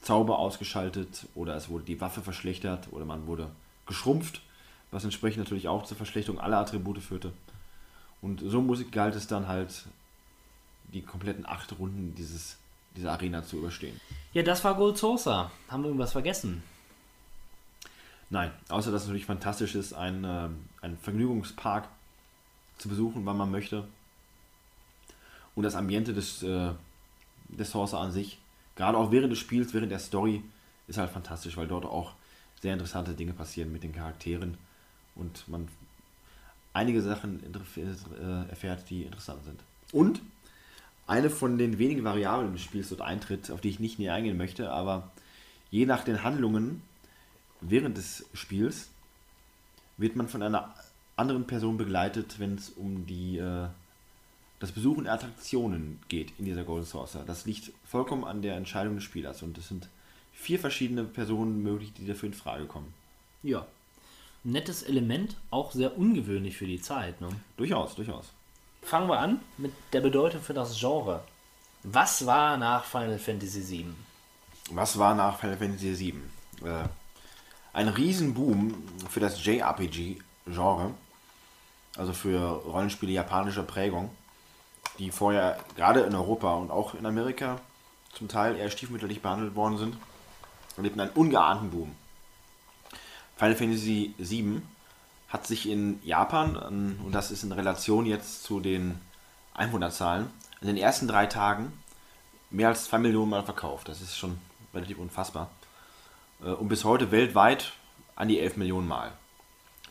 Zauber ausgeschaltet oder es wurde die Waffe verschlechtert oder man wurde geschrumpft, was entsprechend natürlich auch zur Verschlechterung aller Attribute führte. Und so muss, galt es dann halt, die kompletten acht Runden dieses, dieser Arena zu überstehen. Ja, das war Gold Sourcer. Haben wir irgendwas vergessen? Nein, außer dass es natürlich fantastisch ist, einen, äh, einen Vergnügungspark zu besuchen, wann man möchte. Und das Ambiente des, äh, des Sourcer an sich, gerade auch während des Spiels, während der Story, ist halt fantastisch, weil dort auch sehr interessante Dinge passieren mit den Charakteren und man einige Sachen äh, erfährt, die interessant sind. Und eine von den wenigen Variablen des Spiels dort eintritt, auf die ich nicht näher eingehen möchte, aber je nach den Handlungen während des Spiels wird man von einer anderen Person begleitet, wenn es um die äh, das Besuchen der Attraktionen geht in dieser Golden Saucer. Das liegt vollkommen an der Entscheidung des Spielers und es sind vier verschiedene Personen möglich, die dafür in Frage kommen. Ja. Nettes Element, auch sehr ungewöhnlich für die Zeit. Ne? Durchaus, durchaus. Fangen wir an mit der Bedeutung für das Genre. Was war nach Final Fantasy VII? Was war nach Final Fantasy VII? Äh, ein Riesenboom für das JRPG-Genre, also für Rollenspiele japanischer Prägung, die vorher gerade in Europa und auch in Amerika zum Teil eher stiefmütterlich behandelt worden sind, erlebten einen ungeahnten Boom. Final Fantasy VII hat sich in Japan, und das ist in Relation jetzt zu den Einwohnerzahlen, in den ersten drei Tagen mehr als 2 Millionen Mal verkauft. Das ist schon relativ unfassbar. Äh, Und bis heute weltweit an die 11 Millionen Mal.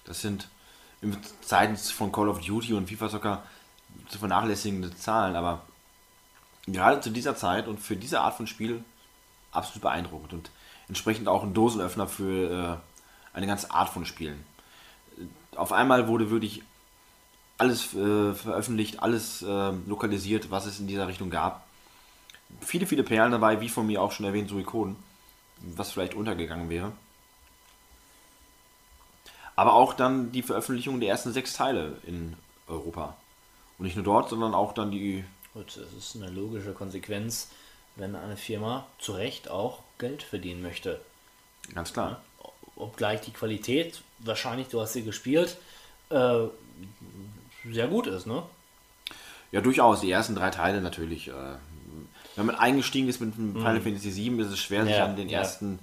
Das sind in Zeiten von Call of Duty und FIFA Soccer zu vernachlässigende Zahlen, aber gerade zu dieser Zeit und für diese Art von Spiel absolut beeindruckend und entsprechend auch ein Dosenöffner für äh, eine ganze Art von Spielen. Auf einmal wurde wirklich alles äh, veröffentlicht, alles äh, lokalisiert, was es in dieser Richtung gab. Viele, viele Perlen dabei, wie von mir auch schon erwähnt, Suikoden, was vielleicht untergegangen wäre. Aber auch dann die Veröffentlichung der ersten sechs Teile in Europa. Und nicht nur dort, sondern auch dann die Gut, das ist eine logische Konsequenz, wenn eine Firma zu Recht auch Geld verdienen möchte. Ganz klar. Obgleich die Qualität, wahrscheinlich, du hast sie gespielt, äh, sehr gut ist, ne? Ja, durchaus. Die ersten drei Teile natürlich. Äh, wenn man eingestiegen ist mit dem Final Fantasy VII, ist es schwer, sich Ja, an den ja. ersten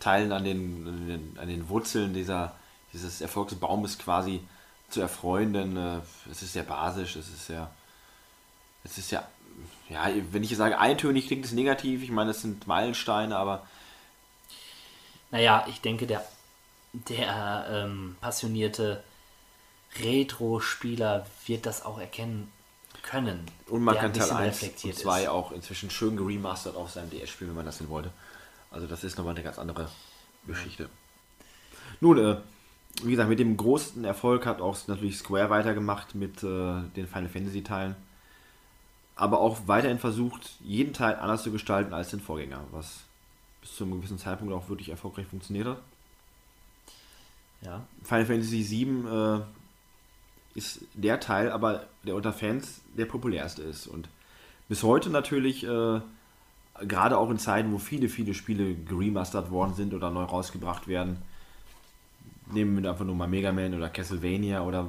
Teilen, an den, an den, an den Wurzeln dieser, dieses Erfolgsbaumes quasi zu erfreuen, denn äh, es ist sehr basisch, es ist sehr, es ist ja, ja, wenn ich sage eintönig, klingt es negativ. Ich meine, es sind Meilensteine, aber Naja, ich denke, der, der ähm, passionierte Retro-Spieler wird das auch erkennen können. Und man kann Teil bisschen 1 und reflektiert 2 ist. auch inzwischen schön geremastert auf seinem DS spielen, wenn man das denn wollte. Also das ist nochmal eine ganz andere Geschichte. Nun, äh, wie gesagt, mit dem großen Erfolg hat auch natürlich Square weitergemacht mit äh, den Final Fantasy Teilen. Aber auch weiterhin versucht, jeden Teil anders zu gestalten als den Vorgänger, was bis zu einem gewissen Zeitpunkt auch wirklich erfolgreich funktioniert hat. Ja. Final Fantasy VII äh, ist der Teil, aber der unter Fans der populärste ist. Und bis heute natürlich, äh, gerade auch in Zeiten, wo viele, viele Spiele geremastert worden sind oder neu rausgebracht werden, nehmen wir einfach nur mal Mega Man oder Castlevania oder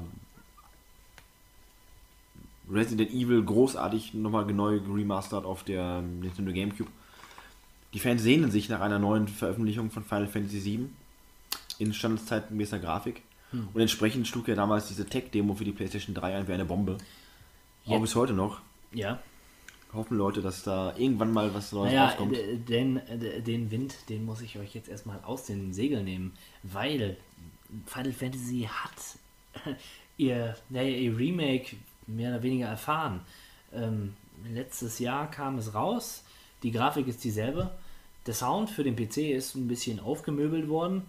Resident Evil großartig nochmal neu geremastert auf der Nintendo GameCube. Die Fans sehnen sich nach einer neuen Veröffentlichung von Final Fantasy VII in standeszeitgemäßer Grafik. Und entsprechend schlug ja damals diese Tech-Demo für die PlayStation 3 ein wie eine Bombe. Auch bis heute noch. Ja. Hoffen Leute, dass da irgendwann mal was Neues Naja, rauskommt. den, den Wind, den muss ich euch jetzt erstmal aus den Segeln nehmen, weil Final Fantasy hat <laughs> ihr, naja, ihr Remake mehr oder weniger erfahren. Ähm, letztes Jahr kam es raus, die Grafik ist dieselbe. Der Sound für den PC ist ein bisschen aufgemöbelt worden.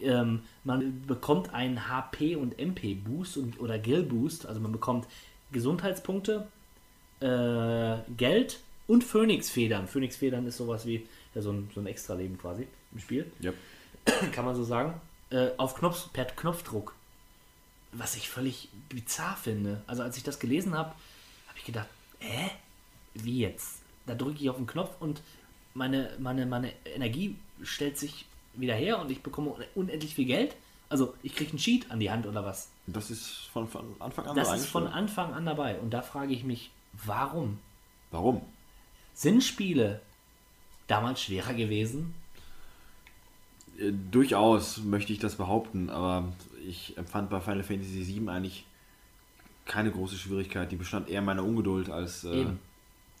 Ähm, man bekommt einen HP und MP Boost und, oder Gil Boost, also man bekommt Gesundheitspunkte, äh, Geld und Phönixfedern. Phönixfedern ist sowas wie ja, so, ein, so ein Extra-Leben quasi im Spiel Ja. <clears throat> kann man so sagen, äh, auf Knopf, per Knopfdruck. Was ich völlig bizarr finde. Also als ich das gelesen habe, habe ich gedacht, hä? Wie jetzt? Da drücke ich auf den Knopf und meine, meine, meine Energie stellt sich wieder her und ich bekomme unendlich viel Geld. Also ich kriege einen Cheat an die Hand oder was. Das ist von, von Anfang an Das so ist von. Anfang an dabei. Und da frage ich mich, warum? Warum? Sind Spiele damals schwerer gewesen? Äh, durchaus möchte ich das behaupten, aber ich empfand bei Final Fantasy VII eigentlich keine große Schwierigkeit. Die bestand eher in meiner Ungeduld als äh,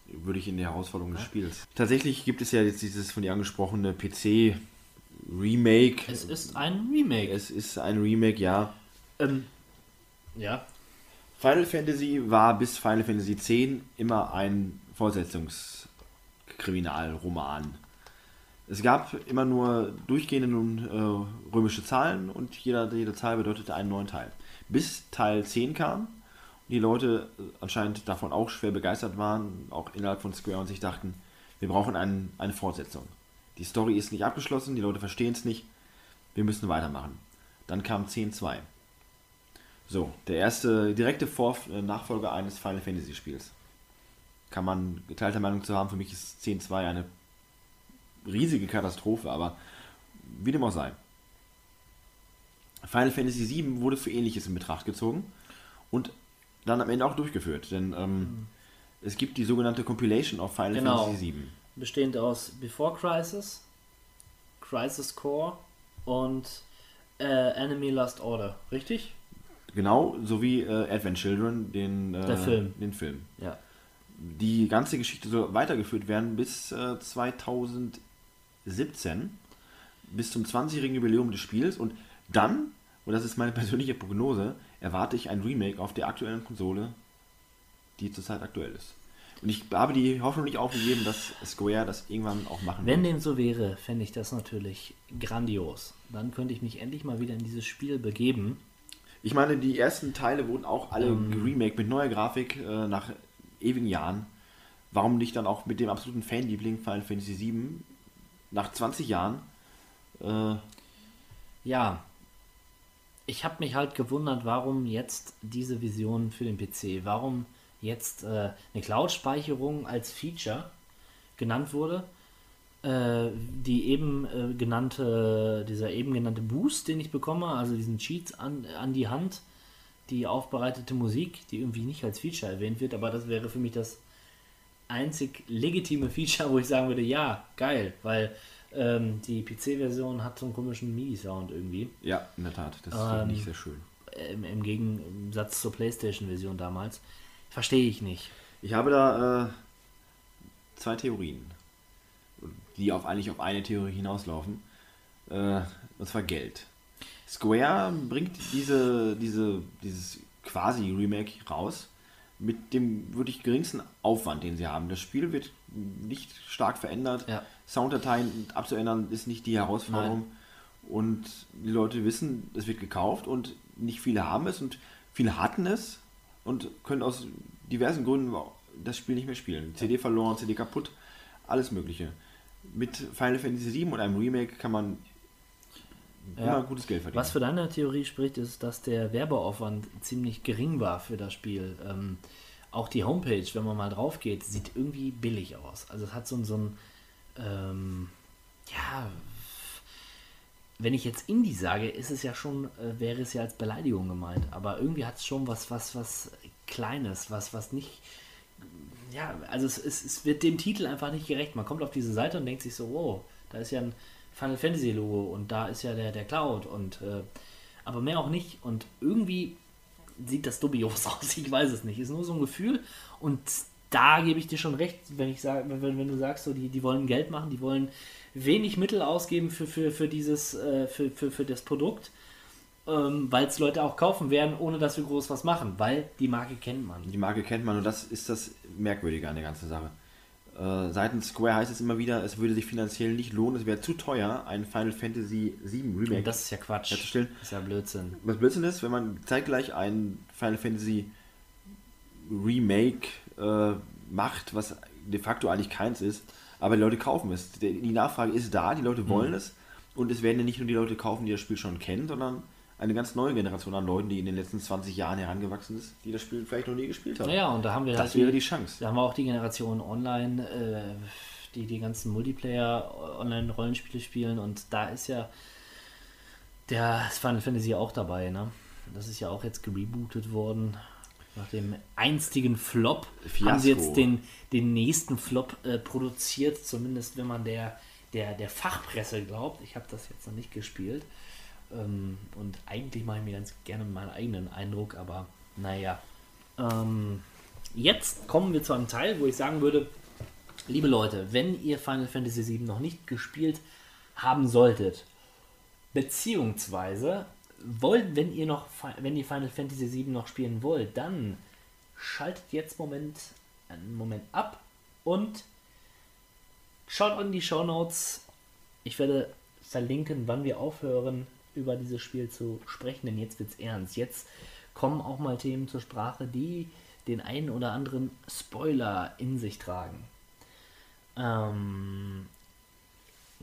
würde ich in der Herausforderung des Spiels. Tatsächlich gibt es ja jetzt dieses von dir angesprochene PC Remake. Es ist ein Remake. Es ist ein Remake, ja. ähm, ja, Final Fantasy war bis Final Fantasy X immer ein Fortsetzungskriminalroman. Es gab immer nur durchgehende nun, äh, römische Zahlen und jeder, jede Zahl bedeutete einen neuen Teil. Bis Teil 10 kam und die Leute äh, anscheinend davon auch schwer begeistert waren, auch innerhalb von Square und sich dachten, wir brauchen einen, eine Fortsetzung. Die Story ist nicht abgeschlossen, die Leute verstehen es nicht, wir müssen weitermachen. Dann kam 10.2. So, der erste direkte Vor äh, Nachfolger eines Final Fantasy Spiels. Kann man geteilter Meinung zu haben, für mich ist 10.2 eine riesige Katastrophe, aber wie dem auch sei. Final Fantasy VII wurde für ähnliches in Betracht gezogen und dann am Ende auch durchgeführt, denn ähm, es gibt die sogenannte Compilation of Final Genau. Fantasy VII. bestehend aus Before Crisis, Crisis Core und äh, Enemy Last Order, richtig? Genau, sowie äh, Advent Children, den, äh, Film. den Film. Ja. die ganze Geschichte soll weitergeführt werden bis äh, 2017, bis zum 20-jährigen Jubiläum des Spiels. Und dann, und das ist meine persönliche Prognose, erwarte ich ein Remake auf der aktuellen Konsole, die zurzeit aktuell ist. Und ich habe die Hoffnung nicht aufgegeben, dass Square das irgendwann auch machen Wenn wird. dem so wäre, fände ich das natürlich grandios. Dann könnte ich mich endlich mal wieder in dieses Spiel begeben. Ich meine, die ersten Teile wurden auch alle Ähm. geremaked mit neuer Grafik äh, nach ewigen Jahren. Warum nicht dann auch mit dem absoluten Fanliebling Final Fantasy VII nach 20 Jahren? Äh, Ja, ich habe mich halt gewundert, warum jetzt diese Vision für den PC, warum jetzt äh, eine Cloud-Speicherung als Feature genannt wurde. Äh, die eben äh, genannte, dieser eben genannte Boost, den ich bekomme, also diesen Cheats an, an die Hand, die aufbereitete Musik, die irgendwie nicht als Feature erwähnt wird, aber das wäre für mich das einzig legitime Feature, wo ich sagen würde, ja, geil, weil ähm, die PC-Version hat so einen komischen MIDI-Sound irgendwie. ja, in der Tat. Das ist Ähm, nicht sehr schön. Im, im Gegensatz zur PlayStation-Version damals. Verstehe ich nicht. Ich habe da äh, zwei Theorien, die auf, eigentlich auf eine Theorie hinauslaufen. Äh, und zwar Geld. Square bringt diese, diese, dieses quasi Remake raus mit dem wirklich geringsten Aufwand, den sie haben. Das Spiel wird nicht stark verändert. Ja. Sounddateien abzuändern ist nicht die Herausforderung. Und die Leute wissen, es wird gekauft und nicht viele haben es und viele hatten es und können aus diversen Gründen das Spiel nicht mehr spielen. CD verloren, CD kaputt, alles Mögliche. Mit Final Fantasy VII und einem Remake kann man Ja. immer gutes Geld verdienen. Was für deine Theorie spricht, ist, dass der Werbeaufwand ziemlich gering war für das Spiel. Ähm, auch die Homepage, wenn man mal drauf geht, sieht irgendwie billig aus. Also es hat so, ein- so ein, ähm, ja, wenn ich jetzt Indie sage, ist es ja schon, äh, wäre es ja als Beleidigung gemeint. Aber irgendwie hat es schon was, was, was Kleines, was, was nicht, ja, also es, es, es wird dem Titel einfach nicht gerecht. Man kommt auf diese Seite und denkt sich so, wow, da ist ja ein Final Fantasy Logo und da ist ja der, der Cloud und äh, aber mehr auch nicht. Und irgendwie sieht das dubios <laughs> aus, ich weiß es nicht. Ist nur so ein Gefühl und da gebe ich dir schon recht, wenn ich sage, wenn, wenn du sagst, so die, die wollen Geld machen, die wollen wenig Mittel ausgeben für, für, für dieses, äh, für, für, für das Produkt. Ähm, weil es Leute auch kaufen werden, ohne dass wir groß was machen, weil die Marke kennt man. Die Marke kennt man und das ist das Merkwürdige an der ganzen Sache. Äh, seitens Square heißt es immer wieder, es würde sich finanziell nicht lohnen, es wäre zu teuer, ein Final Fantasy VII Remake Und das ist ja Quatsch. herzustellen. Das ist ja Blödsinn. Was Blödsinn ist, wenn man zeitgleich ein Final Fantasy Remake äh, macht, was de facto eigentlich keins ist, aber die Leute kaufen es. Die die Nachfrage ist da, die Leute wollen es und es werden ja nicht nur die Leute kaufen, die das Spiel schon kennen, sondern eine ganz neue Generation an Leuten, die in den letzten 20 Jahren herangewachsen ist, die das Spiel vielleicht noch nie gespielt haben. Naja, und da haben wir das halt wäre die Chance. Da haben wir auch die Generation online, äh, die die ganzen Multiplayer-Online-Rollenspiele spielen und da ist ja der Final Fantasy auch dabei, ne? Das ist ja auch jetzt gerebootet worden. Nach dem einstigen Flop haben sie jetzt den, den nächsten Flop äh, produziert, zumindest wenn man der, der, der Fachpresse glaubt. Ich habe das jetzt noch nicht gespielt. Ähm, und eigentlich mache ich mir ganz gerne meinen eigenen Eindruck, aber naja. Ähm, jetzt kommen wir zu einem Teil, wo ich sagen würde, liebe Leute, wenn ihr Final Fantasy VII noch nicht gespielt haben solltet, beziehungsweise wollt, wenn ihr noch, wenn ihr Final Fantasy VII noch spielen wollt, dann schaltet jetzt Moment, einen Moment ab und schaut in die Show Notes. Ich werde verlinken, wann wir aufhören, über dieses Spiel zu sprechen, denn jetzt wird's ernst. Jetzt kommen auch mal Themen zur Sprache, die den einen oder anderen Spoiler in sich tragen. Ähm,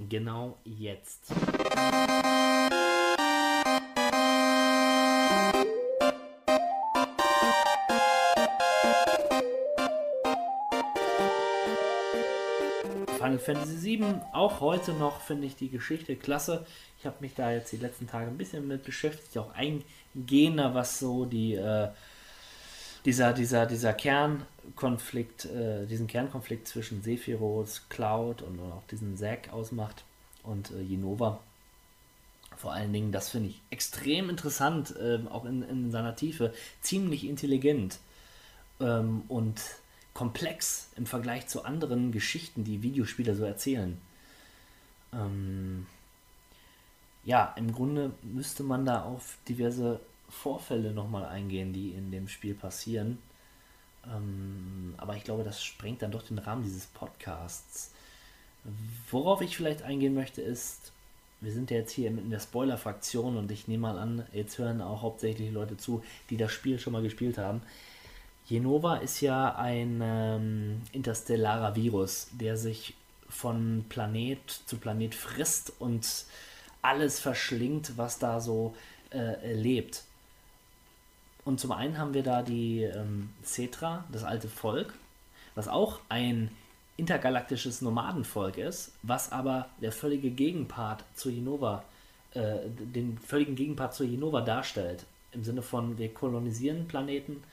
genau jetzt. Final Fantasy VII, auch heute noch finde ich die Geschichte klasse. Ich habe mich da jetzt die letzten Tage ein bisschen mit beschäftigt, auch eingehender, was so die äh, dieser, dieser, dieser Kernkonflikt, äh, diesen Kernkonflikt zwischen Sephiroth, Cloud und auch diesen Zack ausmacht und äh, Jenova. Vor allen Dingen, das finde ich extrem interessant, ähm, auch in, in seiner Tiefe, ziemlich intelligent ähm, und komplex im Vergleich zu anderen Geschichten, die Videospiele so erzählen. Ähm, ja, im Grunde müsste man da auf diverse Vorfälle nochmal eingehen, die in dem Spiel passieren. Ähm, aber ich glaube, das sprengt dann doch den Rahmen dieses Podcasts. Worauf ich vielleicht eingehen möchte, ist, wir sind ja jetzt hier in der Spoiler-Fraktion und ich nehme mal an, jetzt hören auch hauptsächlich Leute zu, die das Spiel schon mal gespielt haben. Jenova ist ja ein ähm, interstellarer Virus, der sich von Planet zu Planet frisst und alles verschlingt, was da so äh, lebt. Und zum einen haben wir da die ähm, Cetra, das alte Volk, was auch ein intergalaktisches Nomadenvolk ist, was aber der völlige Gegenpart zu Jenova, äh, den völligen Gegenpart zu Jenova darstellt. Im Sinne von, wir kolonisieren Planeten,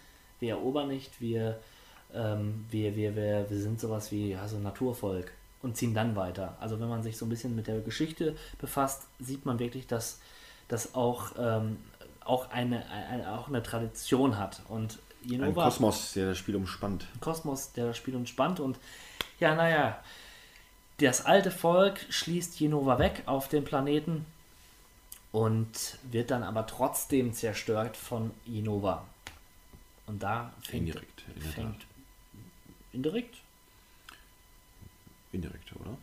wir erobern nicht, wir, ähm, wir, wir, wir, wir sind sowas wie also Naturvolk und ziehen dann weiter. Also wenn man sich so ein bisschen mit der Geschichte befasst, sieht man wirklich, dass das auch, ähm, auch, eine, eine, auch eine Tradition hat. Und Ein Jenova, Kosmos, der das Spiel umspannt. Kosmos, der das Spiel umspannt und ja, naja, das alte Volk schließt Jenova weg auf den Planeten und wird dann aber trotzdem zerstört von Jenova. Und da fängt, Indirekt, in fängt indirekt? Indirekt, oder?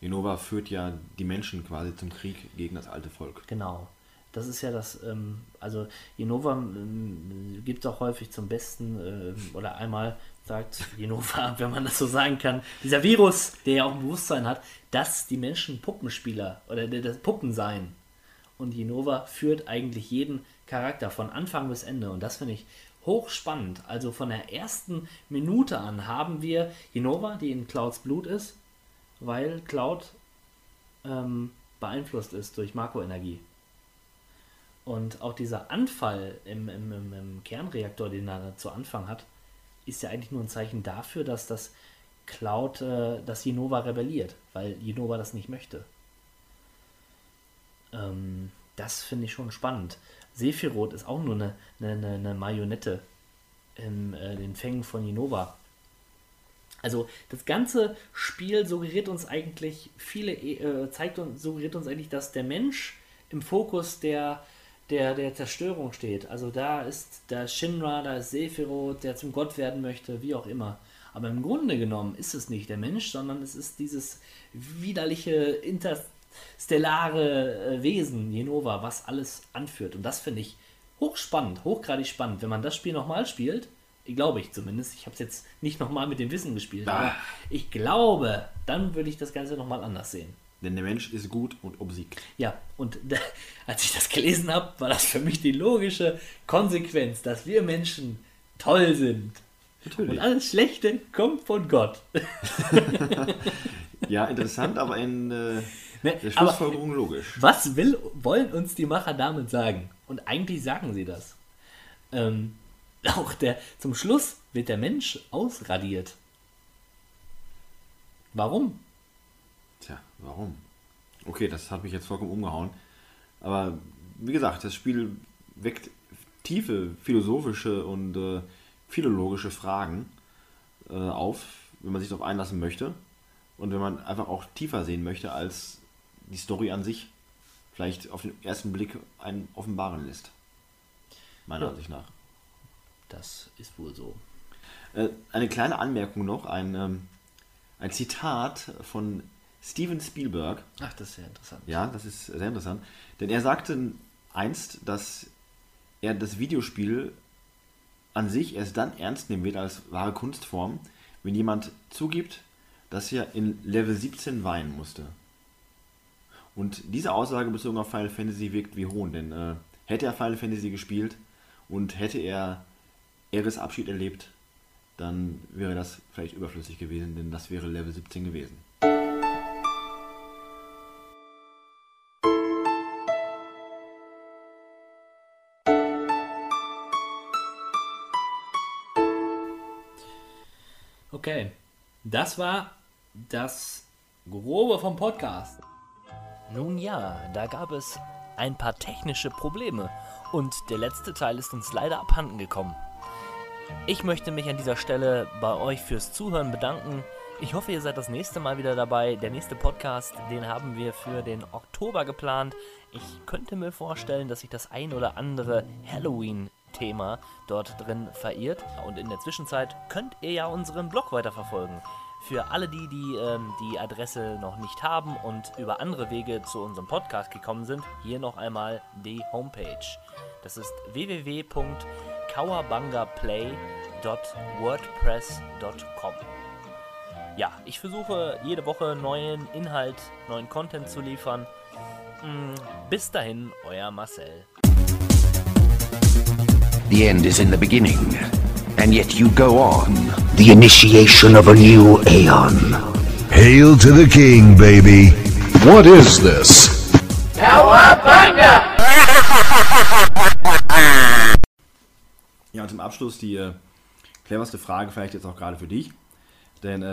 Innova führt ja die Menschen quasi zum Krieg gegen das alte Volk. Genau. Das ist ja das, ähm, also Jenova ähm, gibt auch häufig zum Besten, ähm, oder einmal sagt Jenova, <laughs> wenn man das so sagen kann, dieser Virus, der ja auch ein Bewusstsein hat, dass die Menschen Puppenspieler oder der- das Puppen seien. Und Jenova führt eigentlich jeden Charakter von Anfang bis Ende. Und das finde ich hochspannend. Also von der ersten Minute an haben wir Jenova, die in Clouds Blut ist, weil Cloud ähm, beeinflusst ist durch Makroenergie. Und auch dieser Anfall im, im, im, im Kernreaktor, den er zu Anfang hat, ist ja eigentlich nur ein Zeichen dafür, dass das Cloud, äh, dass Jenova rebelliert, weil Jenova das nicht möchte. Ähm, das finde ich schon spannend. Sephiroth ist auch nur eine, eine, eine, Marionette in äh, den Fängen von Jenova. Also das ganze Spiel suggeriert uns eigentlich viele, äh, zeigt uns, suggeriert uns eigentlich, dass der Mensch im Fokus der, der, der Zerstörung steht. Also da ist der Shinra, da ist Sephiroth, der zum Gott werden möchte, wie auch immer. Aber im Grunde genommen ist es nicht der Mensch, sondern es ist dieses widerliche interstellare äh, Wesen, Jenova, was alles anführt. Und das finde ich hochspannend, hochgradig spannend. Wenn man das Spiel nochmal spielt, glaube ich zumindest, ich habe es jetzt nicht nochmal mit dem Wissen gespielt, aber ich glaube, dann würde ich das Ganze nochmal anders sehen. Denn der Mensch ist gut und obsiegt. Ja, und <laughs> da, als ich das gelesen habe, war das für mich die logische Konsequenz, dass wir Menschen toll sind. Und alles Schlechte kommt von Gott. <laughs> <laughs> Ja, interessant, aber in äh, Ne, der aber Schlussfolgerung logisch. was will, wollen uns die Macher damit sagen? Und eigentlich sagen sie das. Ähm, <laughs> auch der, zum Schluss wird der Mensch ausradiert. Warum? Tja, warum? Okay, das hat mich jetzt vollkommen umgehauen. Aber wie gesagt, das Spiel weckt tiefe philosophische und äh, philologische Fragen äh, auf, wenn man sich darauf einlassen möchte. Und wenn man einfach auch tiefer sehen möchte, als die Story an sich vielleicht auf den ersten Blick einen offenbaren lässt. Meiner Ja. Ansicht nach. Das ist wohl so. Äh, eine kleine Anmerkung noch, ein, ähm, ein Zitat von Steven Spielberg. Ach, das ist ja interessant. Ja, das ist sehr interessant. Denn er sagte einst, dass er das Videospiel an sich erst dann ernst nehmen wird als wahre Kunstform, wenn jemand zugibt, dass er in Level 17 weinen musste. Und diese Aussage bezogen auf Final Fantasy wirkt wie Hohn, denn äh, hätte er Final Fantasy gespielt und hätte er Eris Abschied erlebt, dann wäre das vielleicht überflüssig gewesen, denn das wäre Level 17 gewesen. Okay, das war das Grobe vom Podcast. Nun ja, da gab es ein paar technische Probleme und der letzte Teil ist uns leider abhanden gekommen. Ich möchte mich an dieser Stelle bei euch fürs Zuhören bedanken. Ich hoffe, ihr seid das nächste Mal wieder dabei. Der nächste Podcast, den haben wir für den Oktober geplant. Ich könnte mir vorstellen, dass sich das ein oder andere Halloween-Thema dort drin verirrt. Und in der Zwischenzeit könnt ihr ja unseren Blog weiterverfolgen. Für alle die, die ähm, die Adresse noch nicht haben und über andere Wege zu unserem Podcast gekommen sind, hier noch einmal die Homepage. Das ist www.kawabangaplay.wordpress.com. Ja, ich versuche jede Woche neuen Inhalt, neuen Content zu liefern. Mm, Bis dahin, euer Marcel. The end is in the beginning, and yet you go on. The initiation of a new aeon. Hail to the king, baby. What is this? Ja, und zum Abschluss die äh, cleverste Frage vielleicht jetzt auch gerade für dich. Denn äh,